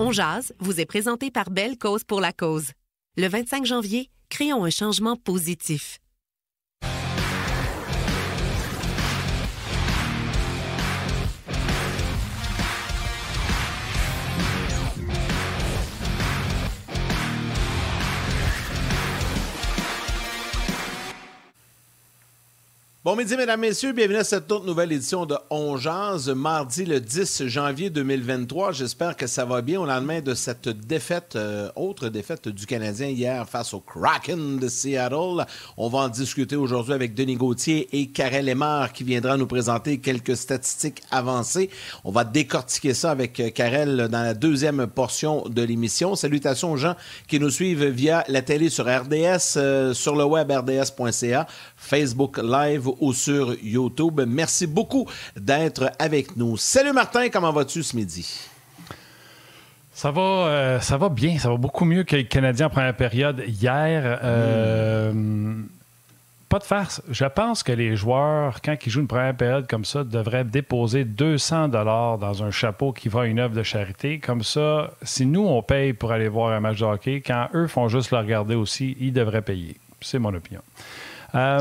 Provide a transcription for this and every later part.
On Jazz vous est présenté par Belle Cause pour la cause. Le 25 janvier, créons un changement positif. Bon midi, mesdames, messieurs. Bienvenue à cette toute nouvelle édition de On mardi le 10 janvier 2023. J'espère que ça va bien au lendemain de cette défaite, euh, autre défaite du Canadien hier face au Kraken de Seattle. On va en discuter aujourd'hui avec Denis Gauthier et Karel Lemar qui viendra nous présenter quelques statistiques avancées. On va décortiquer ça avec euh, Karel dans la deuxième portion de l'émission. Salutations aux gens qui nous suivent via la télé sur RDS, euh, sur le web rds.ca, Facebook Live ou sur YouTube. Merci beaucoup d'être avec nous. Salut Martin, comment vas-tu ce midi? Ça va, euh, ça va bien. Ça va beaucoup mieux que les Canadiens en première période hier. Euh, pas de farce. Je pense que les joueurs, quand ils jouent une première période comme ça, devraient déposer 200 dollars dans un chapeau qui va à une œuvre de charité. Comme ça, si nous, on paye pour aller voir un match de hockey, quand eux font juste le regarder aussi, ils devraient payer. C'est mon opinion. Euh,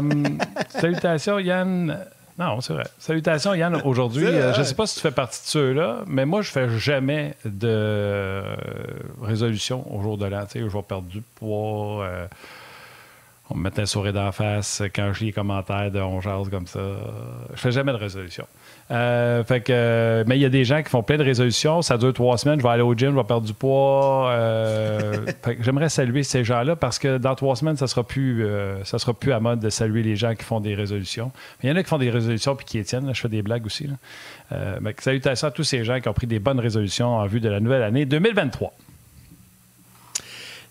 salutations, Yann. Non, c'est vrai. Salutations, Yann. Aujourd'hui, euh, je ne sais pas si tu fais partie de ceux-là, mais moi, je fais jamais de résolution au jour de l'an. Tu sais, je vais perdre du poids. Euh, on me met un sourire d'en face quand je lis les commentaires de On comme ça. Je fais jamais de résolution. Euh, fait que, mais il y a des gens qui font plein de résolutions. Ça dure trois semaines. Je vais aller au gym, je vais perdre du poids. Euh, j'aimerais saluer ces gens-là parce que dans trois semaines, ça sera plus, euh, ça sera plus à mode de saluer les gens qui font des résolutions. Mais il y en a qui font des résolutions puis qui tiennent. je fais des blagues aussi. Là. salutations à tous ces gens qui ont pris des bonnes résolutions en vue de la nouvelle année 2023.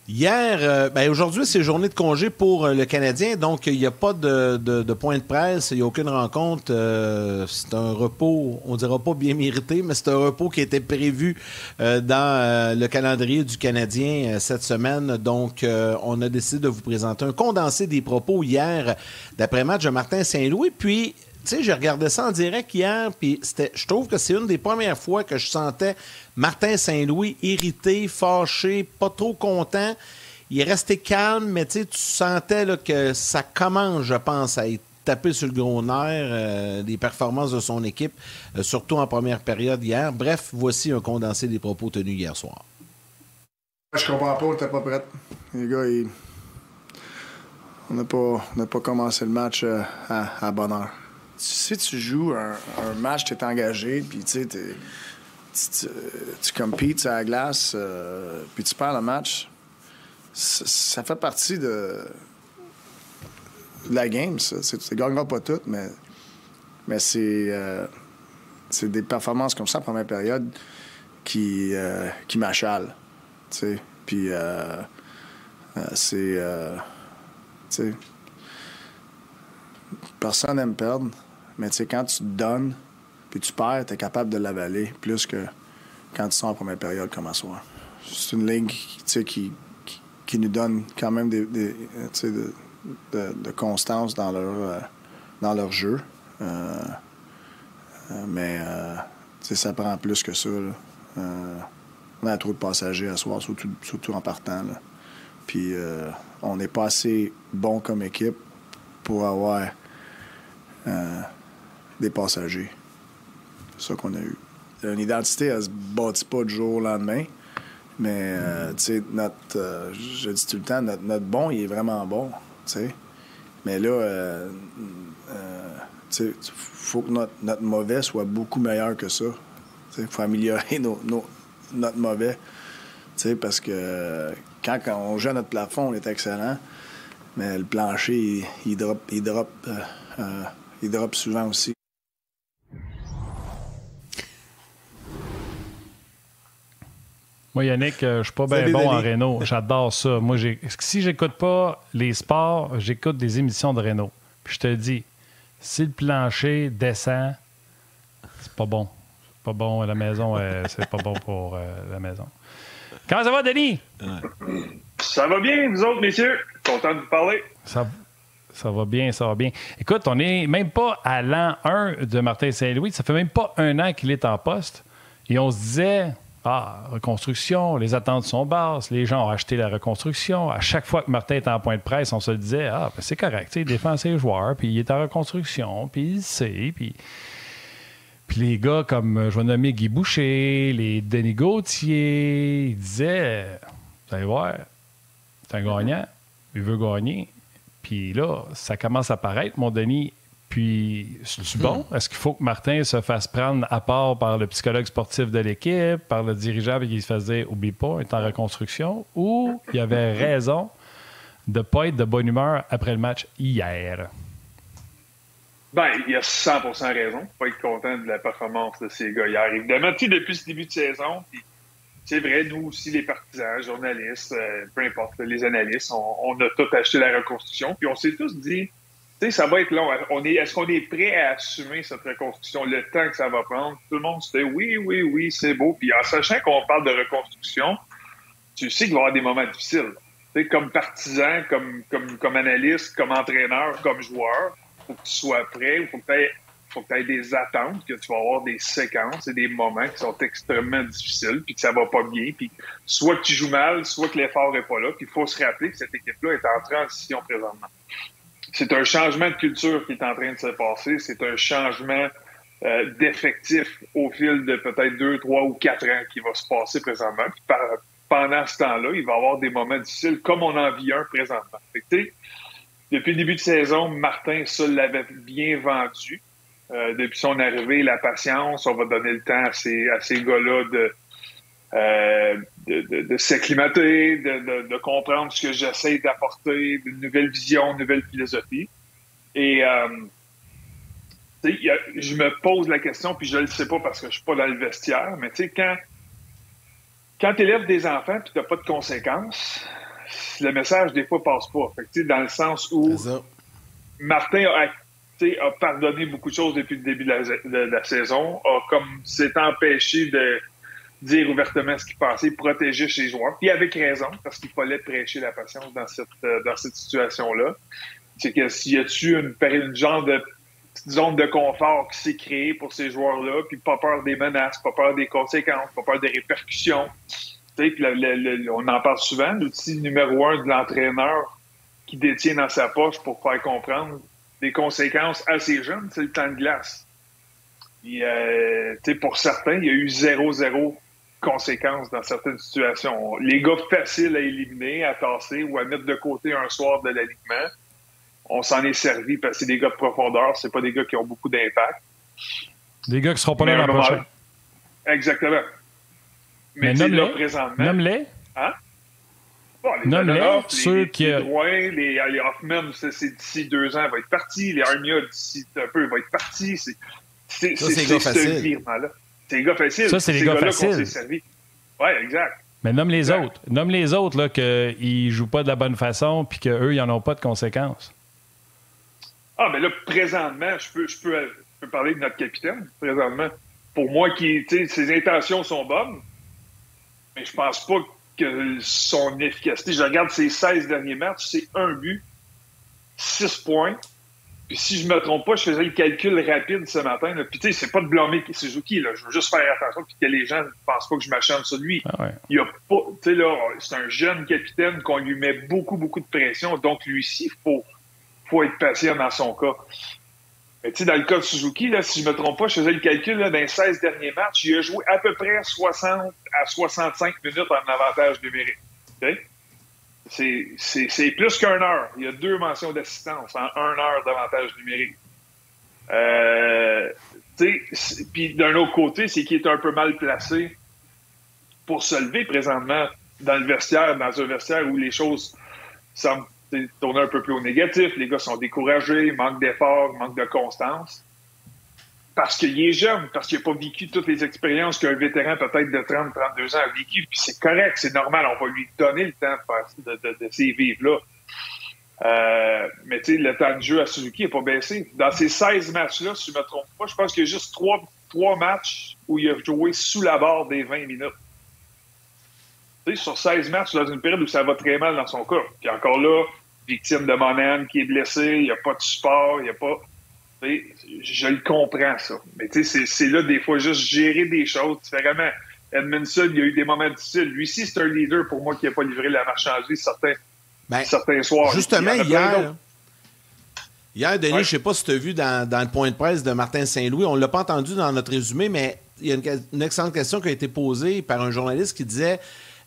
Hier, euh, ben aujourd'hui, c'est journée de congé pour euh, le Canadien, donc il n'y a pas de, point de presse, il n'y a aucune rencontre. Euh, c'est un repos, on dira pas bien mérité, mais c'est un repos qui était prévu dans le calendrier du Canadien cette semaine. Donc, on a décidé de vous présenter un condensé des propos hier d'après-match de Martin Saint-Louis. Puis, sais, j'ai regardé ça en direct hier, puis je trouve que c'est une des premières fois que je sentais Martin Saint-Louis irrité, fâché, pas trop content. Il est resté calme, mais tu sentais que ça commence, je pense, à être tapé sur le gros nerf euh, des performances de son équipe, euh, surtout en première période hier. Bref, voici un condensé des propos tenus hier soir. Je comprends pas, on n'était pas prêt. Les gars, on n'a pas, pas commencé le match euh, à, à bonne heure si tu joues un, match, tu es engagé, puis tu sais, tu, compites à la glace, euh, puis tu perds le match, ça, fait partie de, la game, ça. Tu ne gagneras pas tout, mais, mais euh, c'est des performances comme ça première période qui, euh, qui m'achalent. Puis c'est. personne n'aime perdre. Mais tu sais, quand tu te donnes, puis tu perds, tu es capable de l'avaler plus que quand tu sors en première période comme à soir. C'est une ligne qui, qui, qui, nous donne quand même des, de, de, constance dans leur, euh, dans leur jeu. Euh, euh, mais ça prend plus que ça. on a trop de passagers à soir, surtout, surtout en partant. Puis on n'est pas assez bon comme équipe pour avoir des passagers. C'est ça qu'on a eu. Une identité, elle se bâtit pas du jour au lendemain. Mais, euh, tu sais, notre. Euh, je dis tout le temps, notre, bon, il est vraiment bon, tu sais. Mais là, euh, tu sais, faut que notre, mauvais soit beaucoup meilleur que ça. Il faut améliorer notre mauvais. Tu sais, parce que quand, on joue à notre plafond, on est excellent. Mais le plancher, il, il drop, il drop, il drop souvent aussi. Moi, Yannick, euh, je suis pas bien bon en Renault. J'adore ça. Moi, si j'écoute pas les sports, j'écoute des émissions de Renault. Puis je te dis, si le plancher descend, c'est pas bon. C'est pas bon à la maison. Euh, c'est pas bon pour euh, la maison. Comment ça va, Denis? Ça va bien, vous autres, messieurs? Content de vous parler. Ça, ça va bien, ça va bien. Écoute, on n'est même pas à l'an 1 de Martin Saint-Louis. Ça fait même pas un an qu'il est en poste. Et on se disait, ah, reconstruction, les attentes sont basses, les gens ont acheté la reconstruction. À chaque fois que Martin est en point de presse, on se disait Ah, ben c'est correct, il défend ses joueurs, puis il est en reconstruction, puis il sait, puis. Puis les gars comme, je vais nommer Guy Boucher, les Denis Gauthier, ils disaient Vous allez voir, c'est un gagnant, il veut gagner. Puis là, ça commence à paraître, mon Denis. Puis, c'est bon? Est-ce qu'il faut que Martin se fasse prendre à part par le psychologue sportif de l'équipe, par le dirigeant, et qu'il se fasse dire oublie pas, il est en reconstruction, ou il avait raison de ne pas être de bonne humeur après le match hier? Ben, il a 100% raison de pas être content de la performance de ces gars hier. Évidemment, depuis ce début de saison, c'est vrai, nous aussi, les partisans, journalistes, euh, peu importe, les analystes, on, on, a tout acheté la reconstruction, puis on s'est tous dit sais, ça va être long. On est, est-ce qu'on est prêt à assumer cette reconstruction, le temps que ça va prendre? Tout le monde se dit oui, oui, oui, c'est beau. Puis en sachant qu'on parle de reconstruction, tu sais qu'il va y avoir des moments difficiles. Comme partisan, comme, comme, comme analyste, comme entraîneur, comme joueur, faut que tu sois prêt, il faut que tu faut que tu aies des attentes, que tu vas avoir des séquences et des moments qui sont extrêmement difficiles, puis que ça va pas bien, puis soit que tu joues mal, soit que l'effort est pas là, puis il faut se rappeler que cette équipe-là est en transition présentement c'est un changement de culture qui est en train de se passer. C'est un changement euh, d'effectif au fil de peut-être deux, trois ou quatre ans qui va se passer présentement. pendant ce temps-là, il va y avoir des moments difficiles comme on en vit un présentement. depuis le début de saison, Martin, ça l'avait bien vendu. Euh, depuis son arrivée, la patience, on va donner le temps à ces, à ces gars-là de, euh, de, de, s'acclimater, de, de, comprendre ce que j'essaie d'apporter, une nouvelle vision, une nouvelle philosophie. Et euh, je me pose la question, puis je ne le sais pas parce que je suis pas dans le vestiaire, mais tu sais, quand, quand tu élèves des enfants et tu n'as pas de conséquences, le message des fois passe pas. Fait dans le sens où Martin a, a, pardonné beaucoup de choses depuis le début de la, de la saison, a comme s'est empêché de dire ouvertement ce qu'il pensait, protéger ses joueurs. Puis avec raison, parce qu'il fallait prêcher la patience dans cette, euh, dans cette situation-là. C'est que s'il y a-tu une, une genre de zone de confort qui s'est créée pour ces joueurs-là, puis pas peur des menaces, pas peur des conséquences, pas peur des répercussions. Puis on en parle souvent, l'outil numéro un de l'entraîneur qui détient dans sa poche pour faire comprendre des conséquences à ces jeunes, c'est le temps de glace. Puis, euh, pour certains, il y a eu 0-0 conséquences dans certaines situations. Les gars faciles à éliminer, à tasser ou à mettre de côté un soir de l'alignement, on s'en est servi parce que c'est des gars de profondeur, c'est pas des gars qui ont beaucoup d'impact. Des gars qui seront pas là l'an prochain. Exactement. Mais, Mais nomme-les. présentement. Nomme-les. Hein? les nomme-les. Ceux les, qui. Les, les, les Hoffman, c'est d'ici deux ans, va être parti. Les Armia, d'ici un peu, va être parti. C'est ce virement-là. C'est les gars faciles. Ça, c'est les gars faciles. Oui, exact. Mais nomme les autres. Nomme les autres là, qu'ils ne jouent pas de la bonne façon puis qu'eux, ils n'en ont pas de conséquences. Ah, mais là, présentement, je peux, je peux, je peux parler de notre capitaine, présentement. Pour moi, qui, ses intentions sont bonnes, mais je pense pas que son efficacité. Je regarde ses 16 derniers matchs, c'est un but, 6 points, si je me trompe pas, je faisais le calcul rapide ce matin. Puis tu sais, c'est pas de blâmer Suzuki. Là. Je veux juste faire attention puis que les gens ne pensent pas que je m'acharne sur lui. Ah Il a pas, tu sais là, c'est un jeune capitaine qu'on lui met beaucoup beaucoup de pression. Donc lui aussi, faut faut être patient dans son cas. Mais tu sais, dans le cas de Suzuki, là, si je me trompe pas, je faisais le calcul là, dans les 16 derniers matchs, il a joué à peu près 60 à 65 minutes en avantage numérique. Okay? C'est plus qu'un heure. Il y a deux mentions d'assistance en un heure d'avantage numérique. Euh, Puis d'un autre côté, c'est qu'il est un peu mal placé pour se lever présentement dans le vestiaire, dans un vestiaire où les choses semblent tourner un peu plus au négatif. Les gars sont découragés, manque d'efforts, manque de constance parce qu'il est jeune, parce qu'il n'a pas vécu toutes les expériences qu'un vétéran peut-être de 30, 32 ans a vécu. Puis c'est correct, c'est normal, on va lui donner le temps de, de, de, de ces vivres-là. Euh, mais tu sais, le temps de jeu à Suzuki n'est pas baissé. Dans ces 16 matchs-là, si je ne me trompe pas, je pense qu'il y a juste 3, 3 matchs où il a joué sous la barre des 20 minutes. Tu sais, sur 16 matchs, dans une période où ça va très mal dans son cas. Puis encore là, victime de Monan qui est blessé, il n'y a pas de support, il n'y a pas je le comprends, ça. Mais tu sais, c'est là, des fois, juste gérer des choses différemment. Edmondson, il y a eu des moments difficiles. Lui aussi, c'est un leader pour moi qui n'a pas livré la marchandise certains, Ben, certains soirs. Justement, Il hier, hier, Denis, Ouais. je sais pas si tu as vu dans, dans le point de presse de Martin Saint-Louis, on ne l'a pas entendu dans notre résumé, mais il y a une excellente question qui a été posée par un journaliste qui disait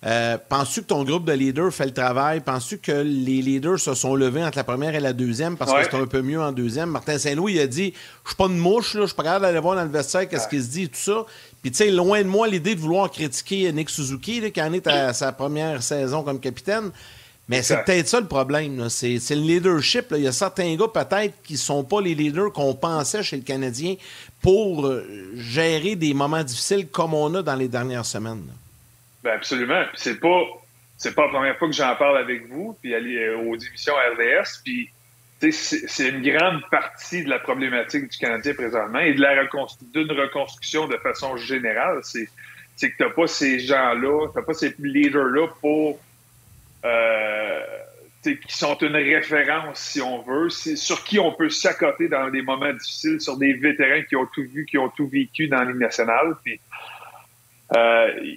euh, Penses-tu que ton groupe de leaders fait le travail? Penses-tu que les leaders se sont levés entre la première et la deuxième? Parce Ouais. que c'était un peu mieux en deuxième Martin Saint-Louis il a dit Je suis pas une mouche, là, je suis pas capable d'aller voir dans le vestiaire qu'est-ce qu'il se dit et tout ça. Puis, tu sais, loin de moi l'idée de vouloir critiquer Nick Suzuki, là, qui en est à sa première saison comme capitaine. Mais c'est peut-être ça le problème. C'est le leadership. là. Il y a certains gars peut-être qui sont pas les leaders qu'on pensait chez le Canadien pour euh, gérer des moments difficiles comme on a dans les dernières semaines. là. Ben absolument. C'est pas c'est pas la première fois que j'en parle avec vous, puis aller euh, aux émissions RDS, puis tu c'est une grande partie de la problématique du Canadien présentement et de la d'une reconstruction de façon générale. C'est que t'as pas ces gens-là, t'as pas ces leaders-là pour euh, tu qui sont une référence, si on veut, sur qui on peut s'accoter dans des moments difficiles, sur des vétérans qui ont tout vu, qui ont tout vécu dans la Ligue nationale. Euh,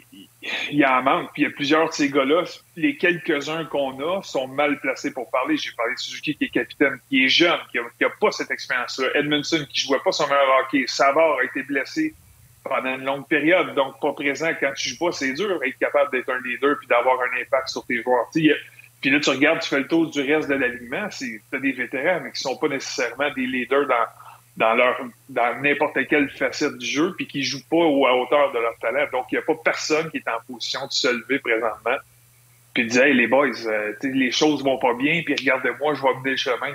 il- y en manque. Puis il y a plusieurs de ces gars-là, les quelques-uns qu'on a sont mal placés pour parler. J'ai parlé de Suzuki qui est capitaine, qui est jeune, qui n'a pas cette expérience-là. Edmondson qui jouait pas son meilleur hockey. Savard a été blessé pendant une longue période, donc pas présent quand tu joues pas, c'est dur être capable d'être un leader puis d'avoir un impact sur tes joueurs. Tu a- puis là, tu regardes, tu fais le tour du reste de l'alignement, c'est t'as des vétérans, mais qui sont pas nécessairement des leaders dans dans leur dans n'importe quelle facette du jeu, puis qui jouent pas à hauteur de leur talent. Donc, il n'y a pas personne qui est en position de se lever présentement puis de dire Hey, les boys, euh, les choses vont pas bien, puis regardez-moi, je vais mener le chemin.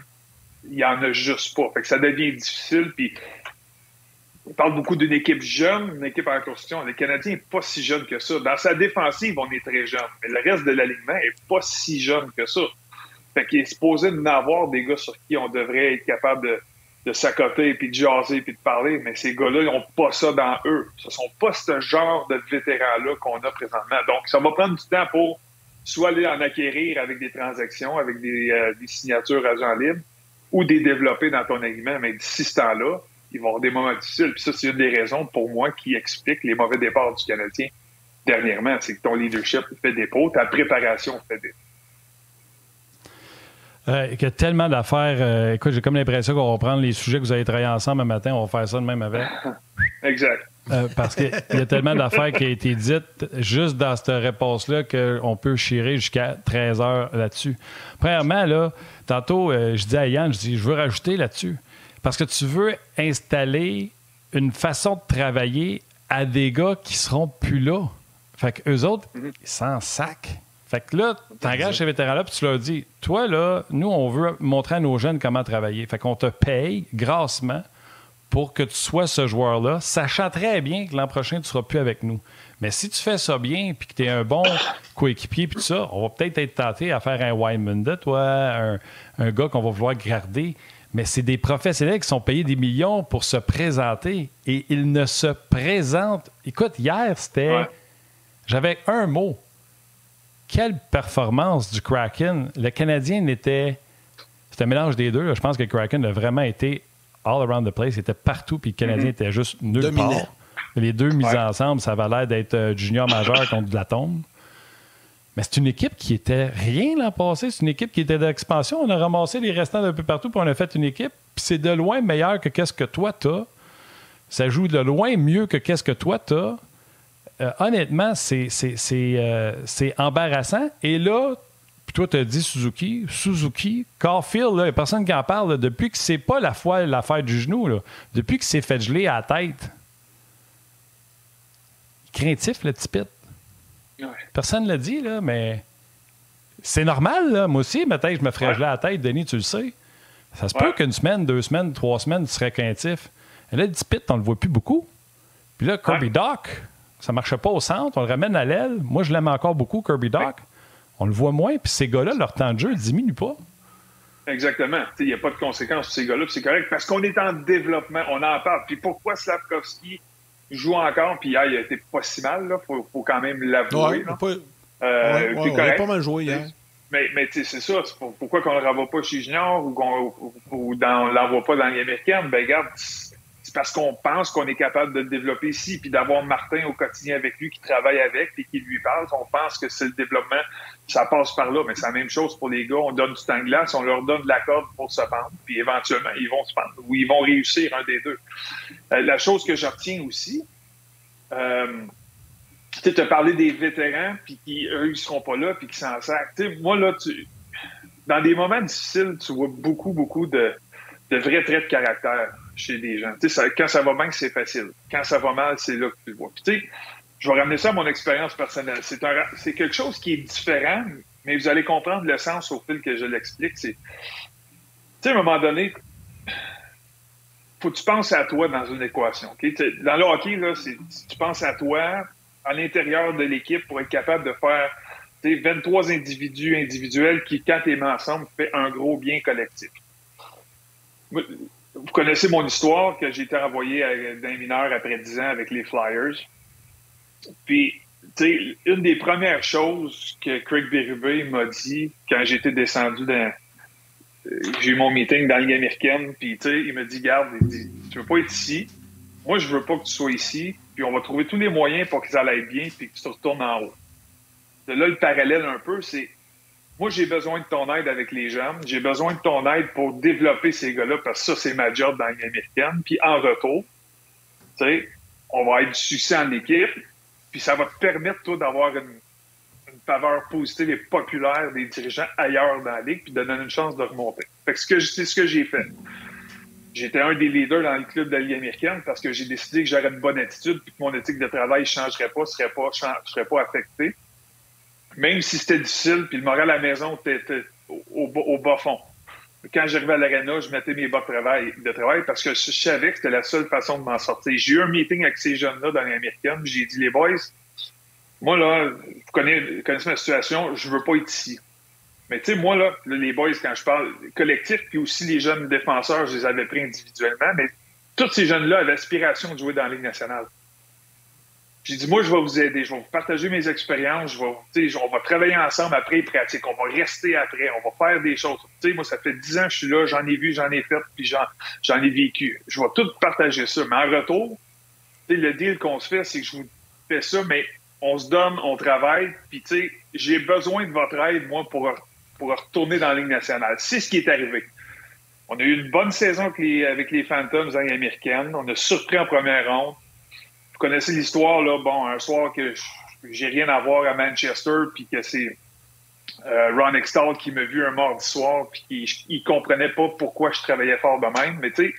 Il y en a juste pas. Fait que ça devient difficile, puis on parle beaucoup d'une équipe jeune, une équipe en construction. Le Canadien n'est pas si jeune que ça. Dans sa défensive, on est très jeune, mais le reste de l'alignement est pas si jeune que ça. Fait qu'il est supposé d'en avoir des gars sur qui on devrait être capable de, de s'accoter, puis de jaser, puis de parler, mais ces gars-là, ils n'ont pas ça dans eux. Ce sont pas ce genre de vétérans-là qu'on a présentement. Donc, ça va prendre du temps pour soit aller en acquérir avec des transactions, avec des, euh, des signatures agents libres, ou des développer dans ton alignement. Mais d'ici ce temps-là, ils vont avoir des moments difficiles. Puis ça, c'est une des raisons pour moi qui explique les mauvais départs du Canadien dernièrement. C'est que ton leadership fait défaut, ta préparation fait défaut. Euh, il y a tellement d'affaires. euh, écoute, j'ai comme l'impression qu'on va prendre les sujets que vous avez travaillés ensemble un matin, on va faire ça de même avec. Exact. Euh, parce qu'il y a tellement d'affaires qui ont été dites juste dans cette réponse-là qu'on peut chirer jusqu'à 13 heures là-dessus. Premièrement, là, tantôt, euh, je dis à Yann, je dis, je veux rajouter là-dessus. Parce que tu veux installer une façon de travailler à des gars qui seront plus là. Fait que eux autres, ils s'en sacent. Fait que là, tu engages ces vétérans-là, puis tu leur dis, toi, là, nous, on veut montrer à nos jeunes comment travailler. Fait qu'on te paye grassement pour que tu sois ce joueur-là, sachant très bien que l'an prochain, tu ne seras plus avec nous. Mais si tu fais ça bien, puis que tu es un bon coéquipier, puis tout ça, on va peut-être être tenté à faire un Wyman de toi, un, un gars qu'on va vouloir garder. Mais c'est des professionnels qui sont payés des millions pour se présenter et ils ne se présentent. Écoute, hier, c'était. Ouais. J'avais un mot. Quelle performance du Kraken. Le Canadien n'était. C'était un mélange des deux. là. Je pense que le Kraken a vraiment été all around the place. Il était partout, puis le Canadien était juste nulle Dominant. part. Les deux mis Ouais. ensemble, ça avait l'air d'être euh, junior majeur contre de la tombe. Mais c'est une équipe qui était rien l'an passé. C'est une équipe qui était d'expansion. On a ramassé les restants d'un peu partout, puis on a fait une équipe. Puis c'est de loin meilleur que qu'est-ce que toi t'as. Ça joue de loin mieux que qu'est-ce que toi t'as. Euh, honnêtement, c'est c'est- c'est, euh, c'est embarrassant. Et là, puis toi, tu as dit Suzuki, Suzuki, Caulfield, il n'y a personne qui en parle. là, depuis que c'est pas la fois l'affaire du genou, là, depuis qu'il s'est fait geler à la tête. Craintif, le petit pit. Ouais. Personne ne l'a dit, là, mais c'est normal. Là. Moi aussi, ma tête, je me ferais Ouais. geler à la tête, Denis, tu le sais. Ça se Ouais. peut qu'une semaine, deux semaines, trois semaines, tu serais craintif. Et là, le petit pit, on le voit plus beaucoup. Puis là, Kirby. Doc, ça marchait pas au centre, on le ramène à l'aile. Moi, je l'aime encore beaucoup, Kirby Doc. On le voit moins, puis ces gars-là, leur temps de jeu diminue pas. Exactement. Il n'y a pas de conséquences pour ces gars-là, puis c'est correct parce qu'on est en développement, on en parle. Puis pourquoi Slavkovski joue encore, puis hier, il a été pas si mal, il faut, faut quand même l'avouer. Ouais, pas- Euh, ouais, on a pas mal joué hier. Mais, mais tu sais, c'est ça. pour- pourquoi qu'on ne le renvoie pas chez Junior ou qu'on ne l'envoie pas dans les américaines? Ben, regarde, c'est parce qu'on pense qu'on est capable de le développer ici, puis d'avoir Martin au quotidien avec lui qui travaille avec et qui lui parle. On pense que c'est le développement, ça passe par là, mais c'est la même chose pour les gars. On donne du temps glace, on leur donne de la corde pour se pendre, puis éventuellement, ils vont se pendre ou ils vont réussir un des deux. Euh, la chose que je retiens aussi, euh, tu as parlé des vétérans, puis qui, eux, ils seront pas là, puis qui s'en servent. moi, là, tu, dans des moments difficiles, tu vois beaucoup, beaucoup de, de vrais traits de caractère chez des gens. Quand ça va bien, c'est facile. Quand ça va mal, c'est là que tu le vois. Je vais ramener ça à mon expérience personnelle. C'est, quelque chose qui est différent, mais vous allez comprendre le sens au fil que je l'explique. C'est, à un moment donné, faut que tu penses à toi dans une équation. Dans le hockey, là, tu penses à toi à l'intérieur de l'équipe pour être capable de faire 23 individus individuels qui, quand tu es ensemble, fait un gros bien collectif vous connaissez mon histoire, que j'ai été envoyé d'un mineur après 10 ans avec les Flyers. Puis, tu sais, une des premières choses que Craig Berube m'a dit quand j'étais descendu dans. Euh, j'ai eu mon meeting dans la Ligue américaine, puis tu sais, il m'a dit Garde, il dit, tu veux pas être ici. Moi, je veux pas que tu sois ici, puis on va trouver tous les moyens pour que ça aille bien, puis que tu te retournes en haut. De là, le parallèle un peu, c'est moi, j'ai besoin de ton aide avec les jeunes. J'ai besoin de ton aide pour développer ces gars-là parce que ça, c'est ma job dans américaine. Puis en retour, tu sais, on va être du succès en équipe. Puis ça va te permettre, toi, d'avoir une, faveur positive et populaire des dirigeants ailleurs dans la ligue puis de donner une chance de remonter. Fait que c'est ce que j'ai fait. J'étais un des leaders dans le club de la Ligue américaine parce que j'ai décidé que j'aurais une bonne attitude puis que mon éthique de travail ne changerait pas, serait pas, serait pas affectée même si c'était difficile, puis le moral à la maison était, au, bas fond. Quand j'arrivais à l'aréna, je mettais mes bas de travail, de travail parce que je savais que c'était la seule façon de m'en sortir. J'ai eu un meeting avec ces jeunes-là dans l'américaine, j'ai dit, les boys, moi, là, vous connaissez, ma situation, je veux pas être ici. Mais tu sais, moi, là, les boys, quand je parle collectif, puis aussi les jeunes défenseurs, je les avais pris individuellement, mais tous ces jeunes-là avaient l'aspiration de jouer dans la Ligue nationale. J'ai dit, moi, je vais vous aider, je vais vous partager mes expériences, je vais, on va travailler ensemble après pratique, on va rester après, on va faire des choses. moi, ça fait dix ans que je suis là, j'en ai vu, j'en ai fait, puis j'en ai vécu. Je vais tout partager ça. Mais en retour, le deal qu'on se fait, c'est que je vous fais ça, mais on se donne, on travaille, puis tu sais, j'ai besoin de votre aide, moi, pour, pour retourner dans la Ligue nationale. C'est ce qui est arrivé. On a eu une bonne saison avec les, avec les Phantoms américaines. On a surpris en première ronde vous connaissez l'histoire, là, bon, un soir que j'ai rien à voir à Manchester, puis que c'est euh, Ron Extall qui m'a vu un mardi soir, puis il, comprenait pas pourquoi je travaillais fort de même. Mais tu sais,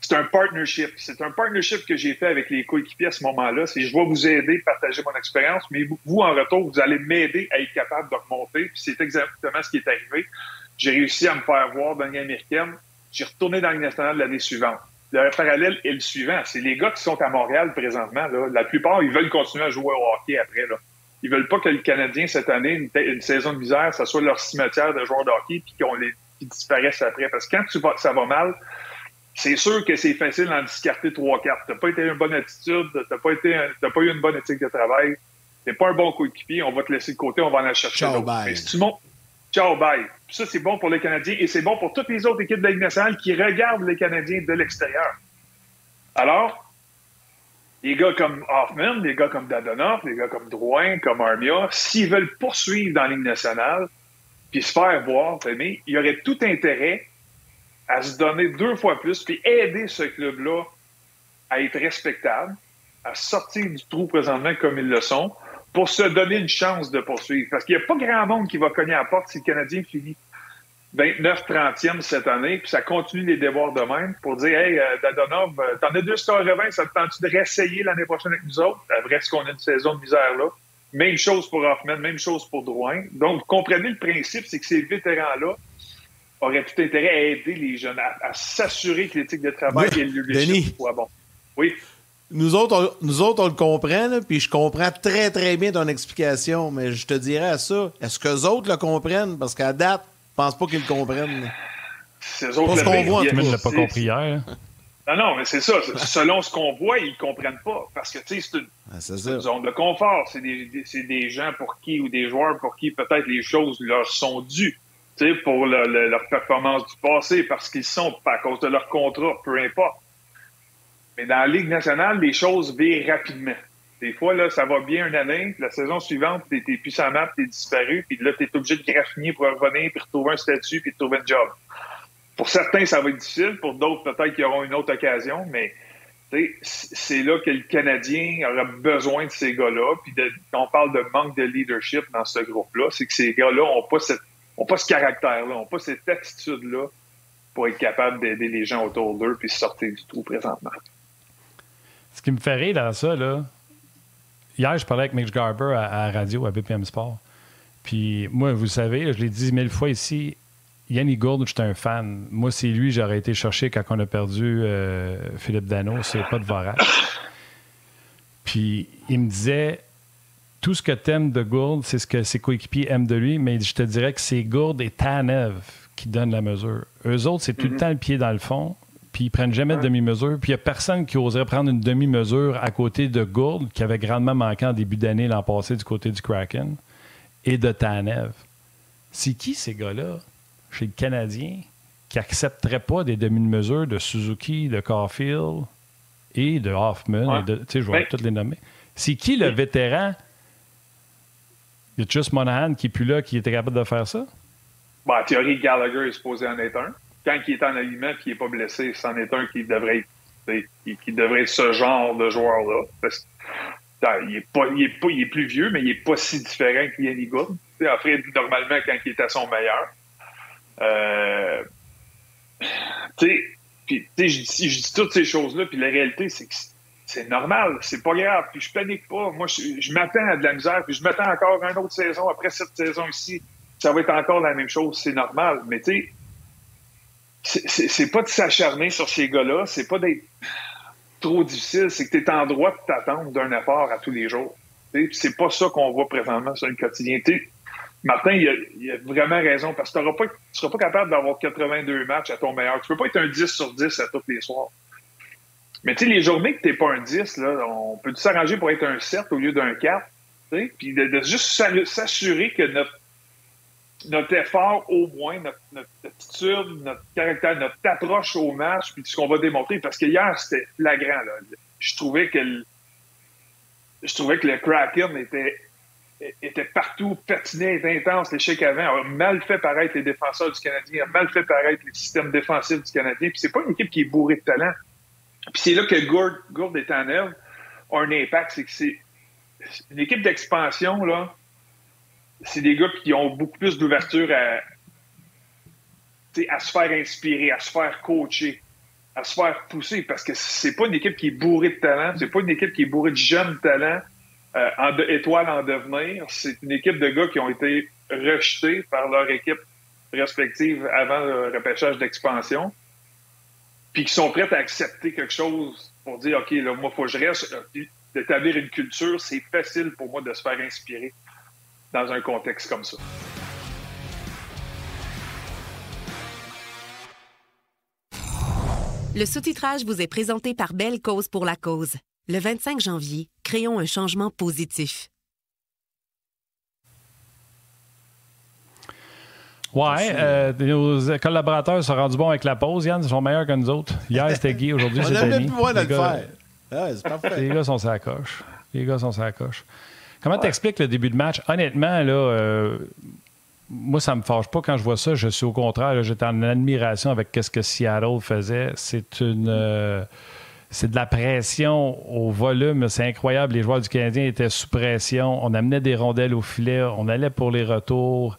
c'est un partnership. C'est un partnership que j'ai fait avec les coéquipiers à ce moment-là. C'est je vais vous aider, partager mon expérience, mais vous, en retour, vous allez m'aider à être capable de remonter. Puis c'est exactement ce qui est arrivé. J'ai réussi à me faire voir dans l'année américaine. J'ai retourné dans l'année nationale l'année suivante le parallèle est le suivant. C'est les gars qui sont à Montréal présentement. la plupart, ils veulent continuer à jouer au hockey après. Là. Ils veulent pas que le Canadien, cette année, une, saison de misère, ça soit leur cimetière de joueurs de hockey puis qu'on les disparaissent après. Parce que quand tu ça va mal, c'est sûr que c'est facile d'en discarter trois cartes. T'as pas été une bonne attitude, t'as pas été, pas eu une bonne éthique de travail, t'es pas un bon coéquipier, on va te laisser de côté, on va en aller chercher d'autres. Si tu montes, ciao, bye. Ça, c'est bon pour les Canadiens et c'est bon pour toutes les autres équipes de la Ligue nationale qui regardent les Canadiens de l'extérieur. Alors, les gars comme Hoffman, les gars comme Dadonoff, les gars comme Drouin, comme Armia, s'ils veulent poursuivre dans la Ligue nationale puis se faire voir, il y aurait tout intérêt à se donner deux fois plus puis aider ce club-là à être respectable, à sortir du trou présentement comme ils le sont, pour se donner une chance de poursuivre. Parce qu'il n'y a pas grand monde qui va cogner à la porte si le Canadien finit 29-30e cette année, puis ça continue les devoirs de même pour dire Hey, euh, Dadonov, euh, t'en as deux stars revins, ça te tente-tu de réessayer l'année prochaine avec nous autres? Après, est-ce qu'on a une saison de misère là? Même chose pour Hoffman, même chose pour Drouin. Donc, vous comprenez le principe, c'est que ces vétérans-là auraient tout intérêt à aider les jeunes, à, s'assurer que l'éthique de travail et le leadership soit bon. Oui. Nous autres, on, nous autres, on le comprend, puis je comprends très, très bien ton explication, mais je te dirais à ça, est-ce que les autres le comprennent? Parce qu'à date, je pense pas qu'ils le comprennent. C'est ce qu'on voit, tout le monde l'a pas compris hier. Non, non, mais c'est ça. Selon ce qu'on voit, ils ne comprennent pas. Parce que, tu sais, c'est une, ah, zone de confort. C'est des, des, gens pour qui, ou des joueurs pour qui peut-être les choses leur sont dues. Tu sais, pour leur performance du passé, parce qu'ils sont, à cause de leur contrat, peu importe. Mais dans la Ligue nationale, les choses virent rapidement. Des fois, là, ça va bien une année, la saison suivante, t'es, es plus sans map, t'es disparu, puis là, t'es obligé de graffiner pour revenir, puis retrouver un statut, puis trouver un job. Pour certains, ça va être difficile. Pour d'autres, peut-être qu'ils auront une autre occasion, mais c'est là que le Canadien aura besoin de ces gars-là. Puis on parle de manque de leadership dans ce groupe-là, c'est que ces gars-là n'ont pas, pas ce caractère-là, n'ont pas cette attitude-là pour être capable d'aider les gens autour d'eux puis sortir du trou présentement. Ce qui me fait rire dans ça, là, hier, je parlais avec Mitch Garber à, radio, à BPM Sport. Puis moi, vous savez, je l'ai dit mille fois ici, Yannick Gould, j'étais un fan. Moi, c'est lui, j'aurais été chercher quand on a perdu euh, Philippe Dano, c'est pas de Vorac. Puis il me disait tout ce que t'aimes de Gould, c'est ce que ses coéquipiers aiment de lui, mais je te dirais que c'est Gould et Tanev qui donnent la mesure. Eux autres, c'est tout le mhm. temps le pied dans le fond, puis ils prennent jamais de demi-mesure. Puis il n'y a personne qui oserait prendre une demi-mesure à côté de Gould, qui avait grandement manqué en début d'année l'an passé du côté du Kraken, et de Tanev. C'est qui ces gars-là chez le Canadien qui n'accepteraient pas des demi-mesures de Suzuki, de Caulfield et de Hoffman? Et je vais ben, toutes les nommer. C'est qui le vétéran? Il y a juste Monahan qui n'est plus là, qui était capable de faire ça? Bah, en théorie, Gallagher est supposé en être un. Quand il est en aliment et qu'il n'est pas blessé, c'en est un qui devrait être, qui, devrait être ce genre de joueur-là. il est, pas, il, est pas, il est plus vieux, mais il n'est pas si différent qu'Yanni Good. Après, normalement, quand il est à son meilleur. Euh, tu sais, je dis toutes ces choses-là, puis la réalité, c'est que c'est normal, c'est pas grave, puis je panique pas. Moi, je, m'attends à de la misère, puis je m'attends encore à une autre saison. Après cette saison ici, ça va être encore la même chose, c'est normal. Mais tu sais, c'est pas de s'acharner sur ces gars-là, c'est pas d'être trop difficile, c'est que tu es en droit de t'attendre d'un effort à tous les jours. C'est pas ça qu'on voit présentement sur le quotidien. Martin, il a, vraiment raison, parce que tu ne seras pas capable d'avoir 82 matchs à ton meilleur. Tu peux pas être un 10 sur 10 à tous les soirs. Mais tu sais, les journées que tu n'es pas un 10, là, on peut s'arranger pour être un 7 au lieu d'un 4. Puis de, juste s'assurer que notre, notre effort, au moins, notre, attitude, notre caractère, notre approche au match, puis ce qu'on va démontrer, parce que hier, c'était flagrant. Je trouvais que le, je trouvais que le Kraken était, partout, patinait, était intense. L'échec avant a mal fait paraître les défenseurs du Canadien, a mal fait paraître les systèmes défensifs du Canadien. Puis c'est pas une équipe qui est bourrée de talent. Puis c'est là que Gourde, Gourde et Tanev ont un impact. C'est que c'est une équipe d'expansion, là. C'est des gars qui ont beaucoup plus d'ouverture à, à se faire inspirer, à se faire coacher, à se faire pousser, parce que c'est pas une équipe qui est bourrée de talent, c'est pas une équipe qui est bourrée de jeunes talents, euh, en étoiles en devenir. C'est une équipe de gars qui ont été rejetés par leur équipe respective avant le repêchage d'expansion puis qui sont prêtes à accepter quelque chose pour dire, OK, là, moi, faut que je reste. D'établir une culture, c'est facile pour moi de se faire inspirer dans un contexte comme ça. Le sous-titrage vous est présenté par Belle Cause pour la cause. Le 25 janvier, créons un changement positif. Ouais, euh, nos collaborateurs sont rendus bons avec la pause, Yann. Ils sont meilleurs que nous autres. Hier, c'était Guy, aujourd'hui, c'est Denis. On a même plus de le faire. Ah, c'est parfait. Les gars sont sur la coche. Les gars sont sur la coche. Comment t'expliques le début de match? Honnêtement, là, euh, moi, ça me fâche pas quand je vois ça. Je suis au contraire, j'étais en admiration avec ce que Seattle faisait. C'est une. Euh, c'est de la pression au volume. C'est incroyable. Les joueurs du Canadien étaient sous pression. On amenait des rondelles au filet. On allait pour les retours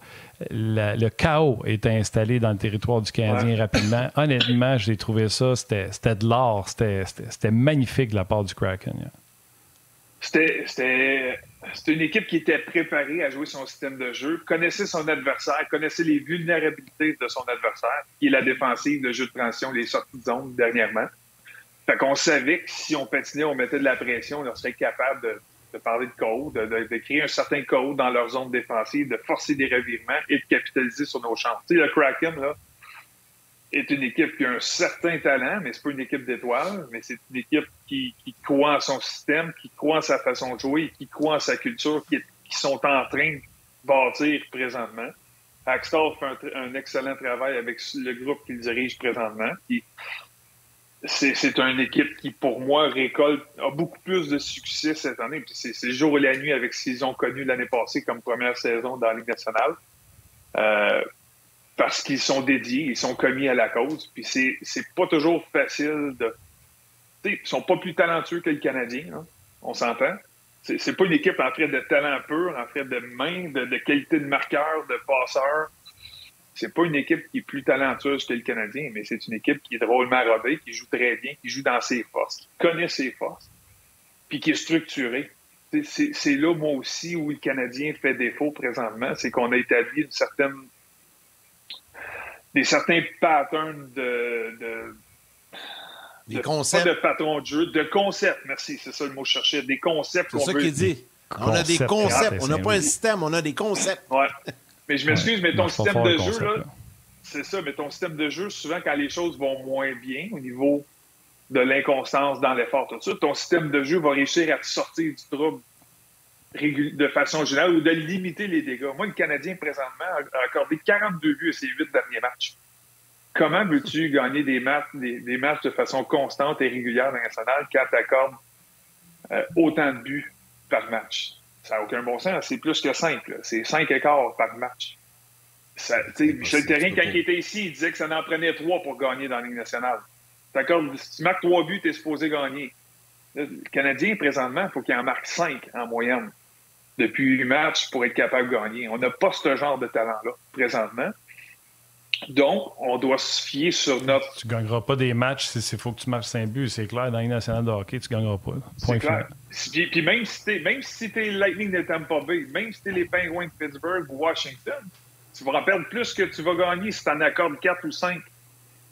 le chaos est installé dans le territoire du Canadien rapidement. Honnêtement, j'ai trouvé ça, c'était de l'art, c'était magnifique de la part du Kraken. C'était une équipe qui était préparée à jouer son système de jeu, connaissait son adversaire, connaissait les vulnérabilités de son adversaire, qui est la défensive, le jeu de transition, les sorties de zone dernièrement. Fait qu'on savait que si on patinait, on mettait de la pression, on serait capable de de parler de code, de, créer un certain code dans leur zone défensive, de forcer des revirements et de capitaliser sur nos chances. Tu sais, le Kraken, là, est une équipe qui a un certain talent, mais c'est pas une équipe d'étoiles, mais c'est une équipe qui, croit en son système, qui croit en sa façon de jouer, qui croit en sa culture, qui, sont en train de bâtir présentement. Axtell fait un, excellent travail avec le groupe qu'il dirige présentement. c'est une équipe qui, pour moi, récolte, a beaucoup plus de succès cette année. C'est jour et la nuit avec ce qu'ils ont connu l'année passée comme première saison dans la Ligue nationale. Euh, parce qu'ils sont dédiés, ils sont commis à la cause. Puis c'est pas toujours facile de. Ils sont pas plus talentueux que les Canadiens, hein. on s'entend? C'est pas une équipe en fait de talent pur, en fait de main, de, de qualité de marqueur, de passeur c'est pas une équipe qui est plus talentueuse que le Canadien, mais c'est une équipe qui est drôlement rodée, qui joue très bien, qui joue dans ses forces, qui connaît ses forces, puis qui est structurée. C'est là, moi aussi, où le Canadien fait défaut présentement, c'est qu'on a établi une certaine des certains patterns de, de des concepts. Pas de patron de jeu, de concepts, merci, c'est ça le mot que je cherchais. Des concepts C'est ça qu'il dit. On a des concepts. On n'a pas un système, on a des concepts. Ouais. Mais je m'excuse, mais ton système de jeu, là, c'est ça, mais ton système de jeu, souvent quand les choses vont moins bien au niveau de l'inconstance dans l'effort, tout ça, ton système de jeu va réussir à te sortir du trouble de façon générale ou de limiter les dégâts. Moi, le Canadien, présentement, a accordé 42 buts à ses huit derniers matchs. Comment veux-tu gagner des matchs, des, matchs de façon constante et régulière dans nationale quand tu accordes euh, autant de buts par match? Ça n'a aucun bon sens. C'est plus que 5. C'est 5 écarts par match. Ça, Michel Terrien, quand il était ici, il disait que ça en prenait 3 pour gagner dans la Ligue nationale. Si tu marques 3 buts, tu es supposé gagner. Le Canadien, présentement, il faut qu'il en marque 5 en moyenne depuis 8 matchs pour être capable de gagner. On n'a pas ce genre de talent-là présentement. Donc, on doit se fier sur notre. Tu ne gagneras pas des matchs s'il faut que tu marques 5 buts. C'est clair, dans les nationale de hockey, tu ne gagneras pas. C'est clair. Puis, même si tu même si es Lightning de Tampa Bay, même si tu es les Penguins de Pittsburgh ou Washington, tu vas en perdre plus que tu vas gagner si tu en accordes 4 ou 5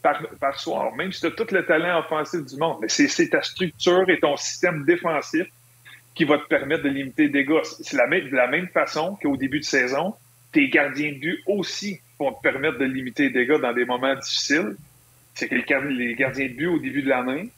par, par soir, même si tu as tout le talent offensif du monde. Mais c'est ta structure et ton système défensif qui va te permettre de limiter les dégâts. C'est la, de la même façon qu'au début de saison, tes gardiens de but aussi vont te permettre de limiter les dégâts dans des moments difficiles. C'est que les gardiens de but au début de l'année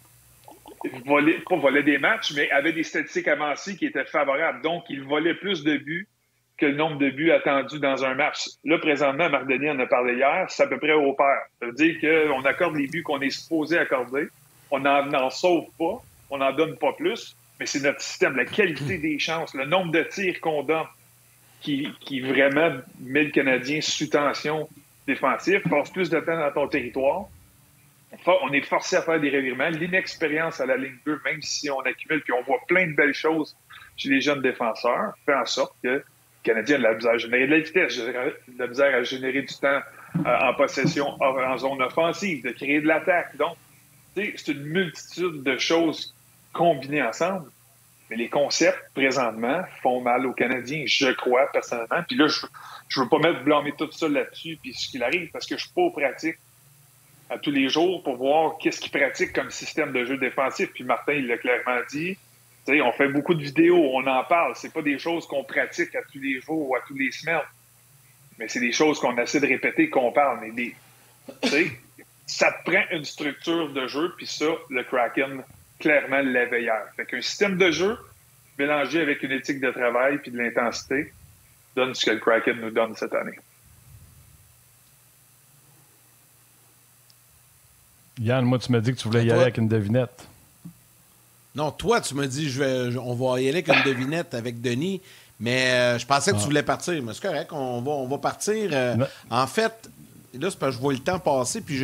volaient, pas volaient des matchs, mais avaient des statistiques avancées qui étaient favorables. Donc, ils volaient plus de buts que le nombre de buts attendus dans un match. Là, présentement, Marc Denis en a parlé hier, c'est à peu près au pair. Ça veut dire qu'on accorde les buts qu'on est supposé accorder, on n'en sauve pas, on n'en donne pas plus, mais c'est notre système, la qualité des chances, le nombre de tirs qu'on donne, qui, qui vraiment met le Canadien sous tension défensive, passe plus de temps dans ton territoire. On est forcé à faire des revirements. L'inexpérience à la ligne 2, même si on accumule, puis on voit plein de belles choses chez les jeunes défenseurs, fait en sorte que le Canadien a de la misère à générer de la vitesse, de la misère à générer du temps euh, en possession en zone offensive, de créer de l'attaque. Donc, c'est une multitude de choses combinées ensemble mais les concepts, présentement, font mal aux Canadiens, je crois, personnellement. Puis là, je ne veux pas mettre blâmer tout ça là-dessus, puis ce qu'il arrive, parce que je suis pas au pratique à tous les jours pour voir qu'est-ce qu'ils pratiquent comme système de jeu défensif. Puis Martin, il l'a clairement dit. on fait beaucoup de vidéos, on en parle. C'est pas des choses qu'on pratique à tous les jours ou à tous les semaines. Mais c'est des choses qu'on essaie de répéter, qu'on parle. Mais des, ça te prend une structure de jeu, puis ça, le Kraken clairement l'éveilleur. Fait qu'un système de jeu mélangé avec une éthique de travail puis de l'intensité donne ce que le Kraken nous donne cette année. Yann, moi, tu m'as dit que tu voulais y aller avec une devinette. Non, toi, tu m'as dit je vais, on va y aller avec une devinette avec Denis, mais euh, je pensais que tu ah. voulais partir. Mais c'est correct, on va, on va partir. Euh, en fait, là, c'est parce que je vois le temps passer, puis